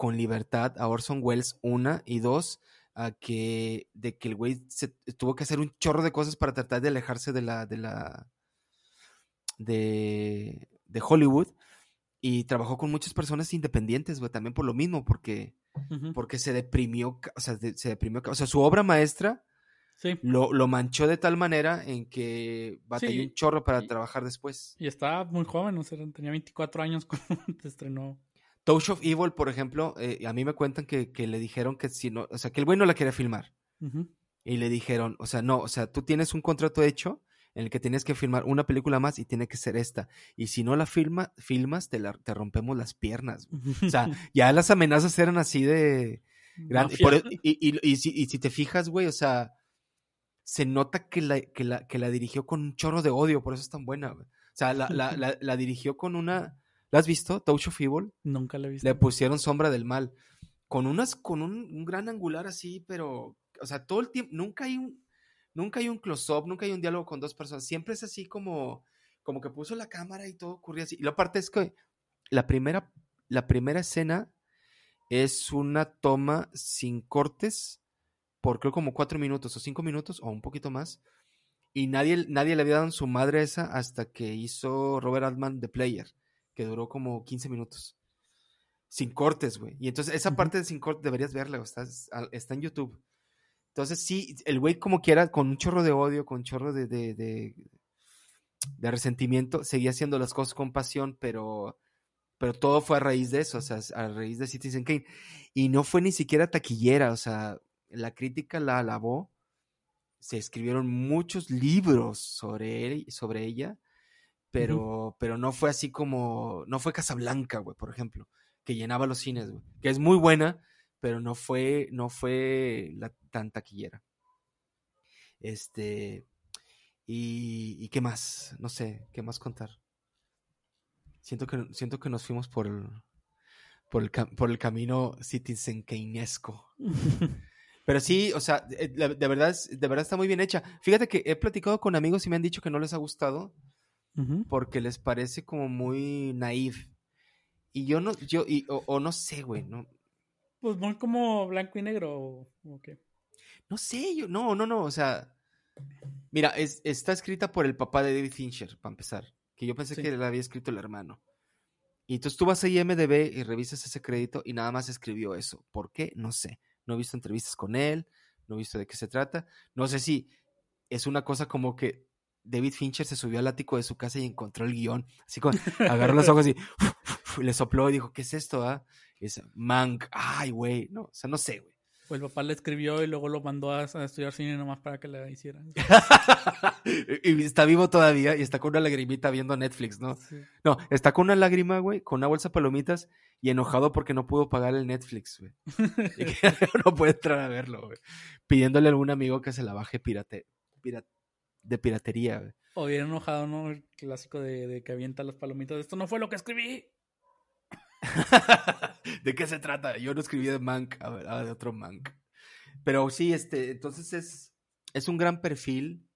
con libertad a Orson Welles, una, y dos, a que de que el güey se tuvo que hacer un chorro de cosas para tratar de alejarse de la de la de, de Hollywood y trabajó con muchas personas independientes, güey, también por lo mismo, porque porque se deprimió, o sea, se deprimió, o sea, su obra maestra sí. lo, lo, manchó de tal manera en que batalló un chorro para trabajar después. Y estaba muy joven, o sea, tenía 24 años [LAUGHS] cuando se estrenó. Touch of Evil, por ejemplo, eh, a mí me cuentan que, que, le dijeron que si no, o sea, que el güey no la quería filmar. Y le dijeron, o sea, no, o sea, tú tienes un contrato hecho en el que tienes que filmar una película más y tiene que ser esta. Y si no la filma, filmas, te, la, te rompemos las piernas. O sea, [LAUGHS] ya las amenazas eran así de... y, y, si, y, si, te fijas, güey, o sea, se nota que la, que, la, que la dirigió con un chorro de odio, por eso es tan buena. O sea, [LAUGHS] la, la dirigió con una ¿La has visto? Touch of Evil. Nunca la he visto. Le pusieron Sombra del Mal. Con unas, con un, gran angular así, pero, o sea, todo el tiempo, nunca hay un, nunca hay un close-up, nunca hay un diálogo con dos personas. Siempre es así como, como que puso la cámara y todo ocurría así. Y la parte es que la primera, la primera escena es una toma sin cortes por creo como cuatro minutos o cinco minutos o un poquito más. Y nadie, nadie le había dado en su madre esa hasta que hizo Robert Altman The Player que duró como 15 minutos. Sin cortes, güey. Y entonces esa parte de sin cortes deberías verla, está, está en YouTube. Entonces sí, el güey como quiera, con un chorro de odio, con un chorro de, de, de, resentimiento, seguía haciendo las cosas con pasión, pero, pero todo fue a raíz de eso, o sea, a raíz de Citizen Kane. Y no fue ni siquiera taquillera, o sea, la crítica la alabó, se escribieron muchos libros sobre, él, sobre ella, pero, pero no fue así como, no fue Casablanca, güey, por ejemplo, que llenaba los cines, güey, que es muy buena, pero no fue, no fue la tan taquillera. Este, y, qué más, no sé, qué más contar. Siento que, siento que nos fuimos por el, por el, por el camino citizenkeinesco. [LAUGHS] Pero sí, o sea, de, de, verdad, de verdad está muy bien hecha. Fíjate que he platicado con amigos y me han dicho que no les ha gustado porque les parece como muy naif. Y yo no, yo, y, o, no sé, güey, ¿no? Pues muy como blanco y negro, ¿o qué? No sé, yo, no, no, no, o sea, mira, es, está escrita por el papá de David Fincher, para empezar, que yo pensé que la había escrito el hermano. Y entonces tú vas a IMDB y revisas ese crédito y nada más escribió eso. ¿Por qué? No sé. No he visto entrevistas con él, no he visto de qué se trata. No sé si es una cosa como que David Fincher se subió al ático de su casa y encontró el guion. Así como agarró los ojos y, [LAUGHS] le sopló y dijo, ¿qué es esto? Ah? Y es Mank. Ay, güey. No, o sea, no sé, güey. Pues el papá le escribió y luego lo mandó a, estudiar cine nomás para que le hicieran. [LAUGHS] y está vivo todavía y está con una lagrimita viendo Netflix, ¿no? No, está con una lágrima, güey, con una bolsa de palomitas y enojado porque no pudo pagar el Netflix, güey. [LAUGHS] y que no puede entrar a verlo, güey. Pidiéndole a algún amigo que se la baje pirate, pirate de piratería. O bien enojado, ¿no? El clásico de, que avienta las palomitas. Esto no fue lo que escribí. [LAUGHS] ¿De qué se trata? Yo no escribí de Mank, ver, de otro Mank. Pero sí, este, entonces es, es un gran perfil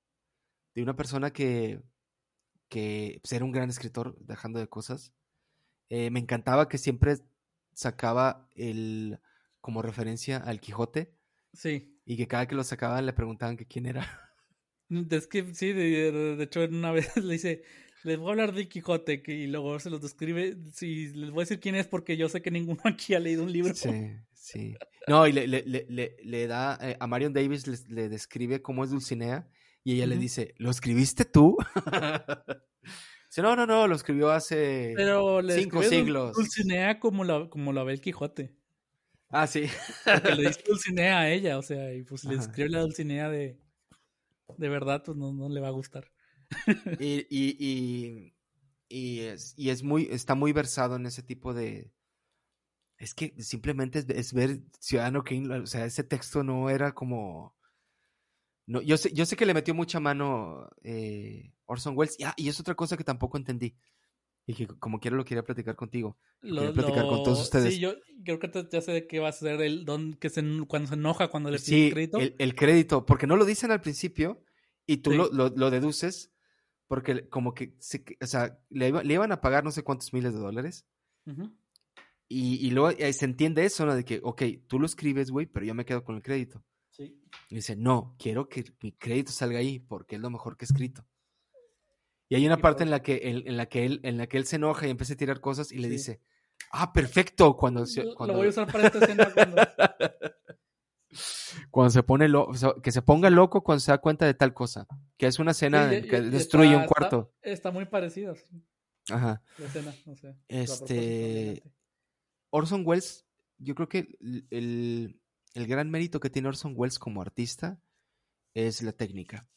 de una persona que, que pues, era un gran escritor, dejando de cosas. Eh, me encantaba que siempre sacaba el como referencia al Quijote. Sí. Y que cada que lo sacaban le preguntaban que quién era. Es que sí, de, hecho, una [LAUGHS] vez le dice, les voy a hablar de Quijote, y luego se los describe. Sí, les voy a decir quién es porque yo sé que ninguno [LAUGHS] aquí ha leído un libro. Sí, sí. No, y le, le, le, le da, eh, a Marion Davis le, describe cómo es Dulcinea, y ella le dice, ¿lo escribiste tú? [LAUGHS] dice, no, no, no, lo escribió hace cinco siglos. Dulcinea como la, como la ve el Quijote. Ah, sí. Porque le dice Dulcinea a ella, o sea, y pues le escribe la Dulcinea de de verdad, pues no, no le va a gustar. [LAUGHS] y, y, y, es, y es muy, está muy versado en ese tipo de... Es que simplemente es, ver Ciudadano King, o sea, ese texto no era como... No, yo, sé, yo sé que le metió mucha mano eh, Orson Welles, ah, y es otra cosa que tampoco entendí. Y que como quiero lo quería platicar contigo. Lo, platicar con todos ustedes. Sí, yo creo que ya sé de qué va a ser el don que se, cuando se enoja cuando le pide crédito. El, el, crédito, porque no lo dicen al principio y tú lo, lo, deduces Porque como que, o sea, le, iban a pagar no sé cuántos miles de dólares. y, y, luego eh, se entiende eso, ¿no? De que, ok, tú lo escribes, güey, pero yo me quedo con el crédito. Sí. Y dice, no, quiero que mi crédito salga ahí porque es lo mejor que he escrito. Y hay una parte en la que él, en la que él, en la que él se enoja y empieza a tirar cosas y le dice, ah, perfecto, cuando, cuando... Lo voy a usar para esta escena cuando... [LAUGHS] cuando se pone loco, que se ponga loco cuando se da cuenta de tal cosa, que es una escena que destruye un cuarto. Está, muy parecida. Ajá. La escena, no sé. Este Orson Welles, yo creo que el, el, gran mérito que tiene Orson Welles como artista es la técnica.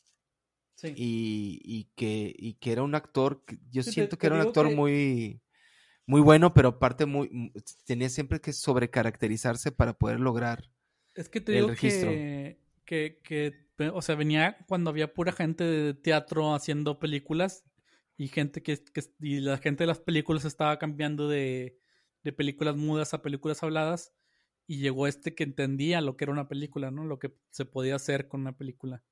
Sí. Y, y, que, y que era un actor, yo siento que era un actor muy muy bueno, pero aparte muy tenía siempre que sobrecaracterizarse para poder lograr es que te digo que, que, que, o sea, venía cuando había pura gente de teatro haciendo películas y gente que, que y la gente de las películas estaba cambiando de, de películas mudas a películas habladas y llegó este que entendía lo que era una película, ¿no? Lo que se podía hacer con una película.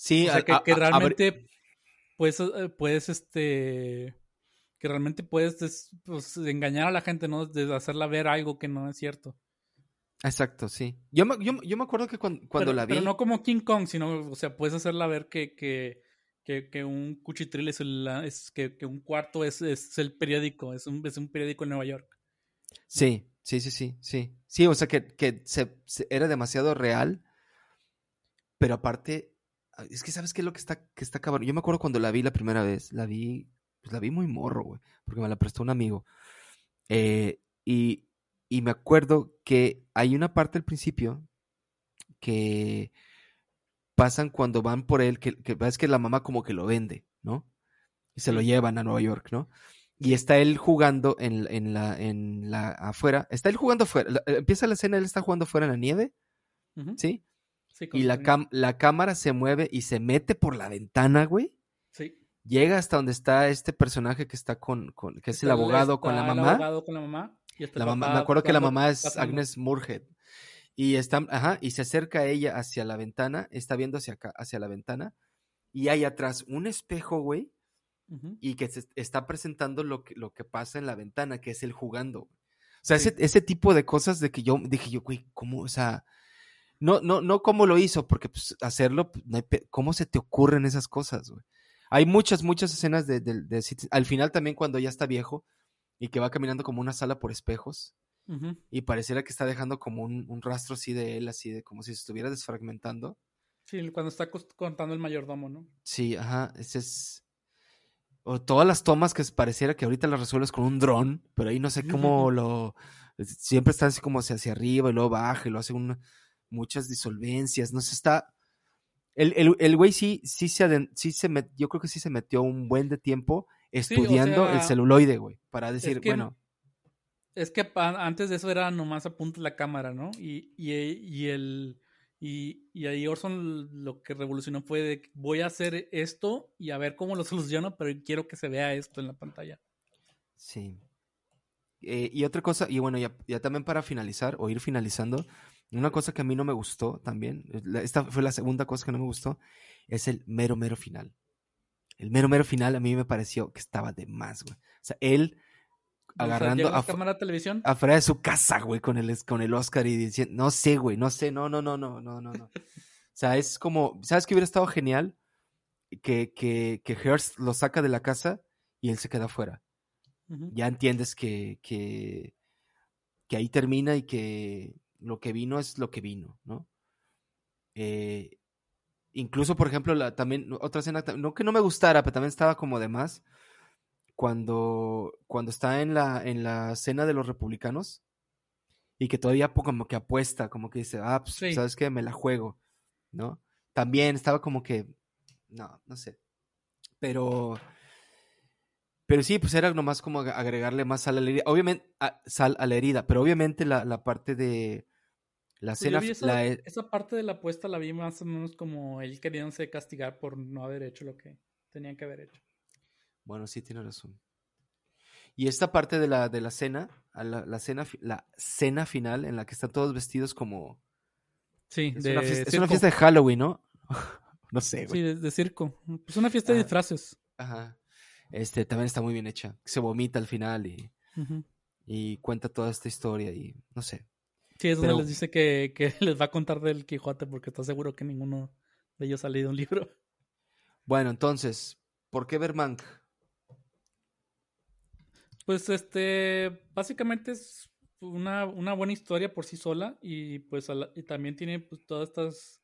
Sí, o sea, que, realmente puedes, eh, puedes, este, que realmente puedes pues, engañar a la gente, ¿no? De hacerla ver algo que no es cierto. Exacto, sí. Yo me, yo, yo me acuerdo que cuando, cuando la vi. Pero no como King Kong, sino, o sea, puedes hacerla ver que, que, que, que un cuchitril es, el, es que, que, un cuarto es, es el periódico, es un, es un periódico en Nueva York. Sí, sí, sí, sí, sí. Sí, o sea, que, que se, era demasiado real, pero aparte, es que sabes qué es lo que está, que está cabrón. Yo me acuerdo cuando la vi la primera vez, la vi, pues la vi muy morro, güey, porque me la prestó un amigo. Eh, y y me acuerdo que hay una parte al principio que pasan cuando van por él, que, que es que la mamá como que lo vende, ¿no? Y se lo llevan a Nueva York, ¿no? Y está él jugando en, en, la, en la afuera. Está él jugando afuera. empieza la escena, él está jugando afuera en la nieve. ¿Sí? Sí y la, la cámara se mueve y se mete por la ventana, güey. Sí. Llega hasta donde está este personaje que está con, con que es el abogado con la mamá. El abogado con la mamá la mamá, me acuerdo que la mamá es Agnes Murhead. Y está, ajá, y se acerca a ella hacia la ventana, está viendo hacia acá, hacia la ventana, y hay atrás un espejo, güey, y que se está presentando lo que, lo que pasa en la ventana, que es él jugando. O sea, ese, ese, tipo de cosas de que yo dije yo, güey, ¿cómo? O sea, no, no, no cómo lo hizo, porque pues, hacerlo, pues, ¿cómo se te ocurren esas cosas, güey? Hay muchas, muchas escenas de, de, de, al final también cuando ya está viejo, y que va caminando como una sala por espejos. Y pareciera que está dejando como un, rastro así de él, así de como si se estuviera desfragmentando. Sí, cuando está contando el mayordomo, ¿no? Sí, ajá. Ese es. O todas las tomas que pareciera que ahorita las resuelves con un dron, pero ahí no sé cómo [LAUGHS] lo. Siempre está así como hacia, hacia arriba y luego baja y lo hace un, muchas disolvencias. No sé, está. El güey sí, sí se, sí se yo creo que sí se metió un buen de tiempo estudiando el celuloide, güey, para decir, bueno. Es que antes de eso era nomás apunta la cámara, ¿no? Y, y, y el. Y, y, ahí Orson lo que revolucionó fue de voy a hacer esto y a ver cómo lo [LAUGHS] soluciono, pero quiero que se vea esto en la pantalla. Sí. Eh, y otra cosa, y bueno, ya, ya, también para finalizar o ir finalizando, una cosa que a mí no me gustó también, esta fue la segunda cosa que no me gustó, es el mero, mero final el mero mero final a mí me pareció que estaba de más, güey. O sea, él agarrando a cámara televisión afuera de su casa, güey, con el con el Oscar y diciendo, no sé, güey, no sé, no, no, no, no, no, no, no. o sea, es como, ¿sabes qué hubiera estado genial? Que, que, que Hearst lo saca de la casa y él se queda afuera. Ya entiendes que, que, que ahí termina y que lo que vino es lo que vino, ¿no? Eh, Incluso, por ejemplo, la, también otra escena, no que no me gustara, pero también estaba como de más. Cuando, cuando está en la, en la cena de los republicanos y que todavía como que apuesta, como que dice, ah, pues, ¿sabes qué? Me la juego, ¿no? También estaba como que, no, no sé. Pero, pero sí, pues era nomás como agregarle más sal a la herida. Obviamente, sal a la herida, pero obviamente la, la parte de, la pues e esa, parte de la apuesta la vi más o menos como él queriéndose castigar por no haber hecho lo que tenían que haber hecho. Bueno, sí, tiene razón. Y esta parte de la, de la cena, la, la, cena, la cena final en la que están todos vestidos como. Sí, es, una, fiesta, de Halloween, ¿no? [LAUGHS] no sé, güey. Sí, de, circo. Pues una fiesta de disfraces. Ajá. Este también está muy bien hecha. Se vomita al final y, y cuenta toda esta historia y no sé. Sí, es donde les dice que, que, [LAUGHS] les va a contar del Quijote porque está seguro que ninguno de ellos ha leído un libro. Bueno, entonces, ¿por qué ver Mank? Pues este, básicamente es una, una buena historia por sí sola y pues y también tiene pues todas estas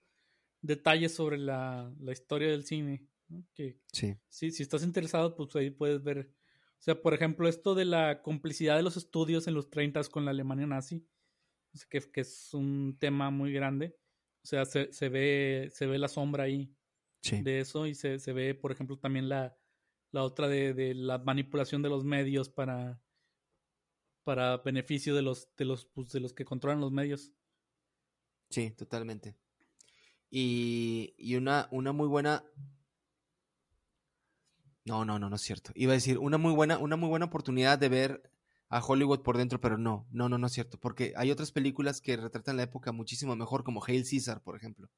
detalles sobre la, la historia del cine. Que sí. Si, si estás interesado, pues ahí puedes ver. O sea, por ejemplo, esto de la complicidad de los estudios en los 30 con la Alemania nazi, que, que es un tema muy grande. O sea, se, se, ve, se ve la sombra ahí de eso y se, se ve, por ejemplo, también la, la otra de, de, la manipulación de los medios para, para beneficio de los, de los, pues, de los que controlan los medios. Sí, totalmente. Y, y una, una muy buena no, no, no, no es cierto. Iba a decir, una muy buena, una muy buena oportunidad de ver a Hollywood por dentro, pero no, no, no, no es cierto. Porque hay otras películas que retratan la época muchísimo mejor, como Hail Caesar, por ejemplo.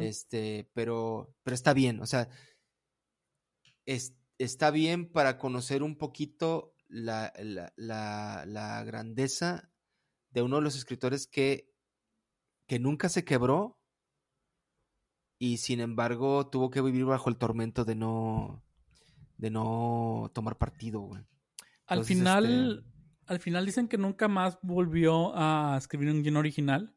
Este, pero, pero está bien, o sea, está bien para conocer un poquito la, la, la, la, grandeza de uno de los escritores que, que nunca se quebró y sin embargo tuvo que vivir bajo el tormento de no de no tomar partido, güey. Al final, este al final dicen que nunca más volvió a escribir un guion original,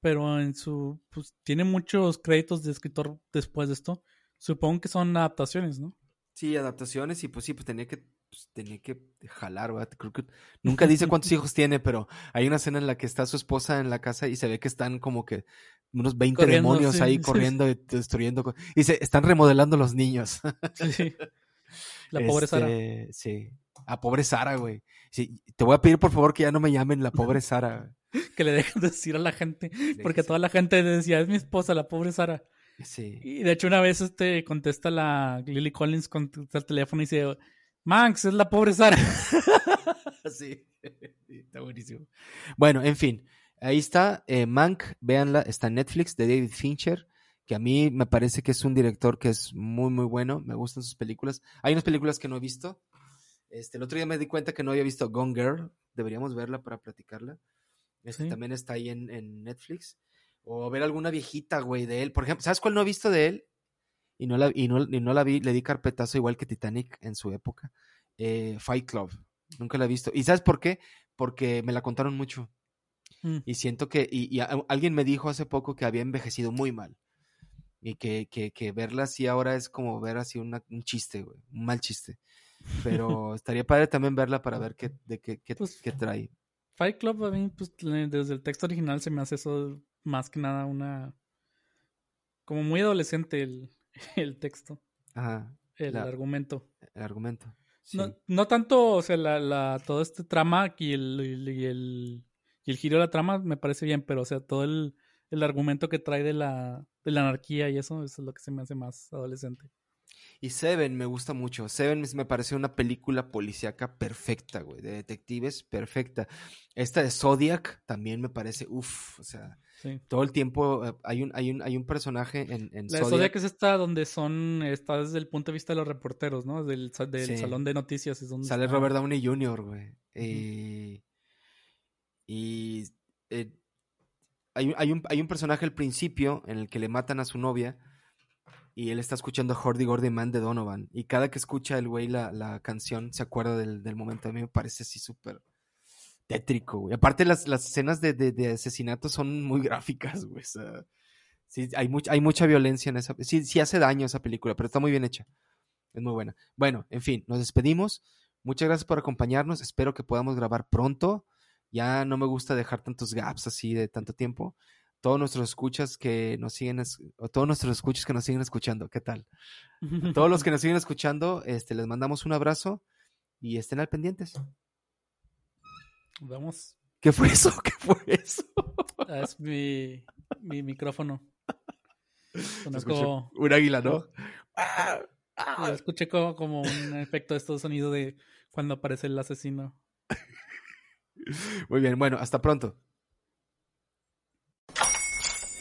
pero en su, pues tiene muchos créditos de escritor después de esto. Supongo que son adaptaciones, ¿no? Sí, adaptaciones y pues sí, pues tenía que, pues, tenía que jalar, ¿verdad? Creo que nunca dice [LAUGHS] cuántos hijos tiene, pero hay una escena en la que está su esposa en la casa y se ve que están como que unos 20 demonios ahí corriendo y destruyendo. Y se están remodelando los niños. Sí. [LAUGHS] La pobre Sara. Este, sí. A pobre Sara, güey. te voy a pedir por favor que ya no me llamen la pobre Sara. [LAUGHS] que le dejen decir a la gente. Porque toda la gente decía, es mi esposa, la pobre Sara. Sí. Y de hecho, una vez este contesta la Lily Collins, contesta el teléfono y dice, Max, es la pobre Sara. [LAUGHS] [LAUGHS] sí. Está buenísimo. Bueno, en fin. Ahí está. Eh, Mank, véanla, está en Netflix de David Fincher que a mí me parece que es un director que es muy, muy bueno. Me gustan sus películas. Hay unas películas que no he visto. Este, el otro día me di cuenta que no había visto Gone Girl. Deberíamos verla para platicarla. Este también está ahí en, Netflix. O ver alguna viejita, güey, de él. Por ejemplo, ¿sabes cuál no he visto de él? Y no la, y no, y no la vi, le di carpetazo igual que Titanic en su época. Eh, Fight Club. Nunca la he visto. ¿Y sabes por qué? Porque me la contaron mucho. Mm. Y siento que, y, alguien me dijo hace poco que había envejecido muy mal y que, que, que, verla así ahora es como ver así un chiste, güey, un mal chiste. Pero estaría padre también verla para ver qué, de qué, qué, pues, qué, trae. Fight Club a mí, pues desde el texto original se me hace eso más que nada una... como muy adolescente el, [LAUGHS] el texto. Ajá. El argumento. El argumento. No, no tanto, o sea, la, la, todo este trama y el, y el, y el giro de la trama me parece bien, pero o sea, todo el, el argumento que trae de la, de la anarquía y eso, eso es lo que se me hace más adolescente. Y Seven me gusta mucho. Seven me parece una película policíaca perfecta, güey, de detectives perfecta. Esta de Zodiac también me parece, uff, o sea, todo el tiempo eh, hay un, hay un, hay un personaje en, en La Zodiac. es esta donde son, está desde el punto de vista de los reporteros, ¿no? Del, del salón de noticias es donde Sale Robert Downey Jr., güey. Y, y eh, hay, un, hay un personaje al principio en el que le matan a su novia y él está escuchando Hordy Gordy Man de Donovan. Y cada que escucha el güey la, la canción se acuerda del, del, momento. A mí me parece así súper tétrico, güey. Aparte las, las escenas de, de, asesinato son muy [LAUGHS] gráficas, güey. sí, hay, mucha hay mucha violencia en esa... Sí, sí hace daño esa película, pero está muy bien hecha. Es muy buena. Bueno, en fin, nos despedimos. Muchas gracias por acompañarnos. Espero que podamos grabar pronto. Ya no me gusta dejar tantos gaps así de tanto tiempo. Todos nuestros escuchas que nos siguen, o todos nuestros escuchas que nos siguen escuchando, ¿qué tal? todos los que nos siguen escuchando, este, les mandamos un abrazo y estén al pendientes. Vamos. ¿Qué fue eso? ¿Qué fue eso? Ah, es mi, mi micrófono. Un águila, ¿no? escuché como, como un efecto de estos sonido de cuando aparece el asesino. Muy bien, bueno, hasta pronto.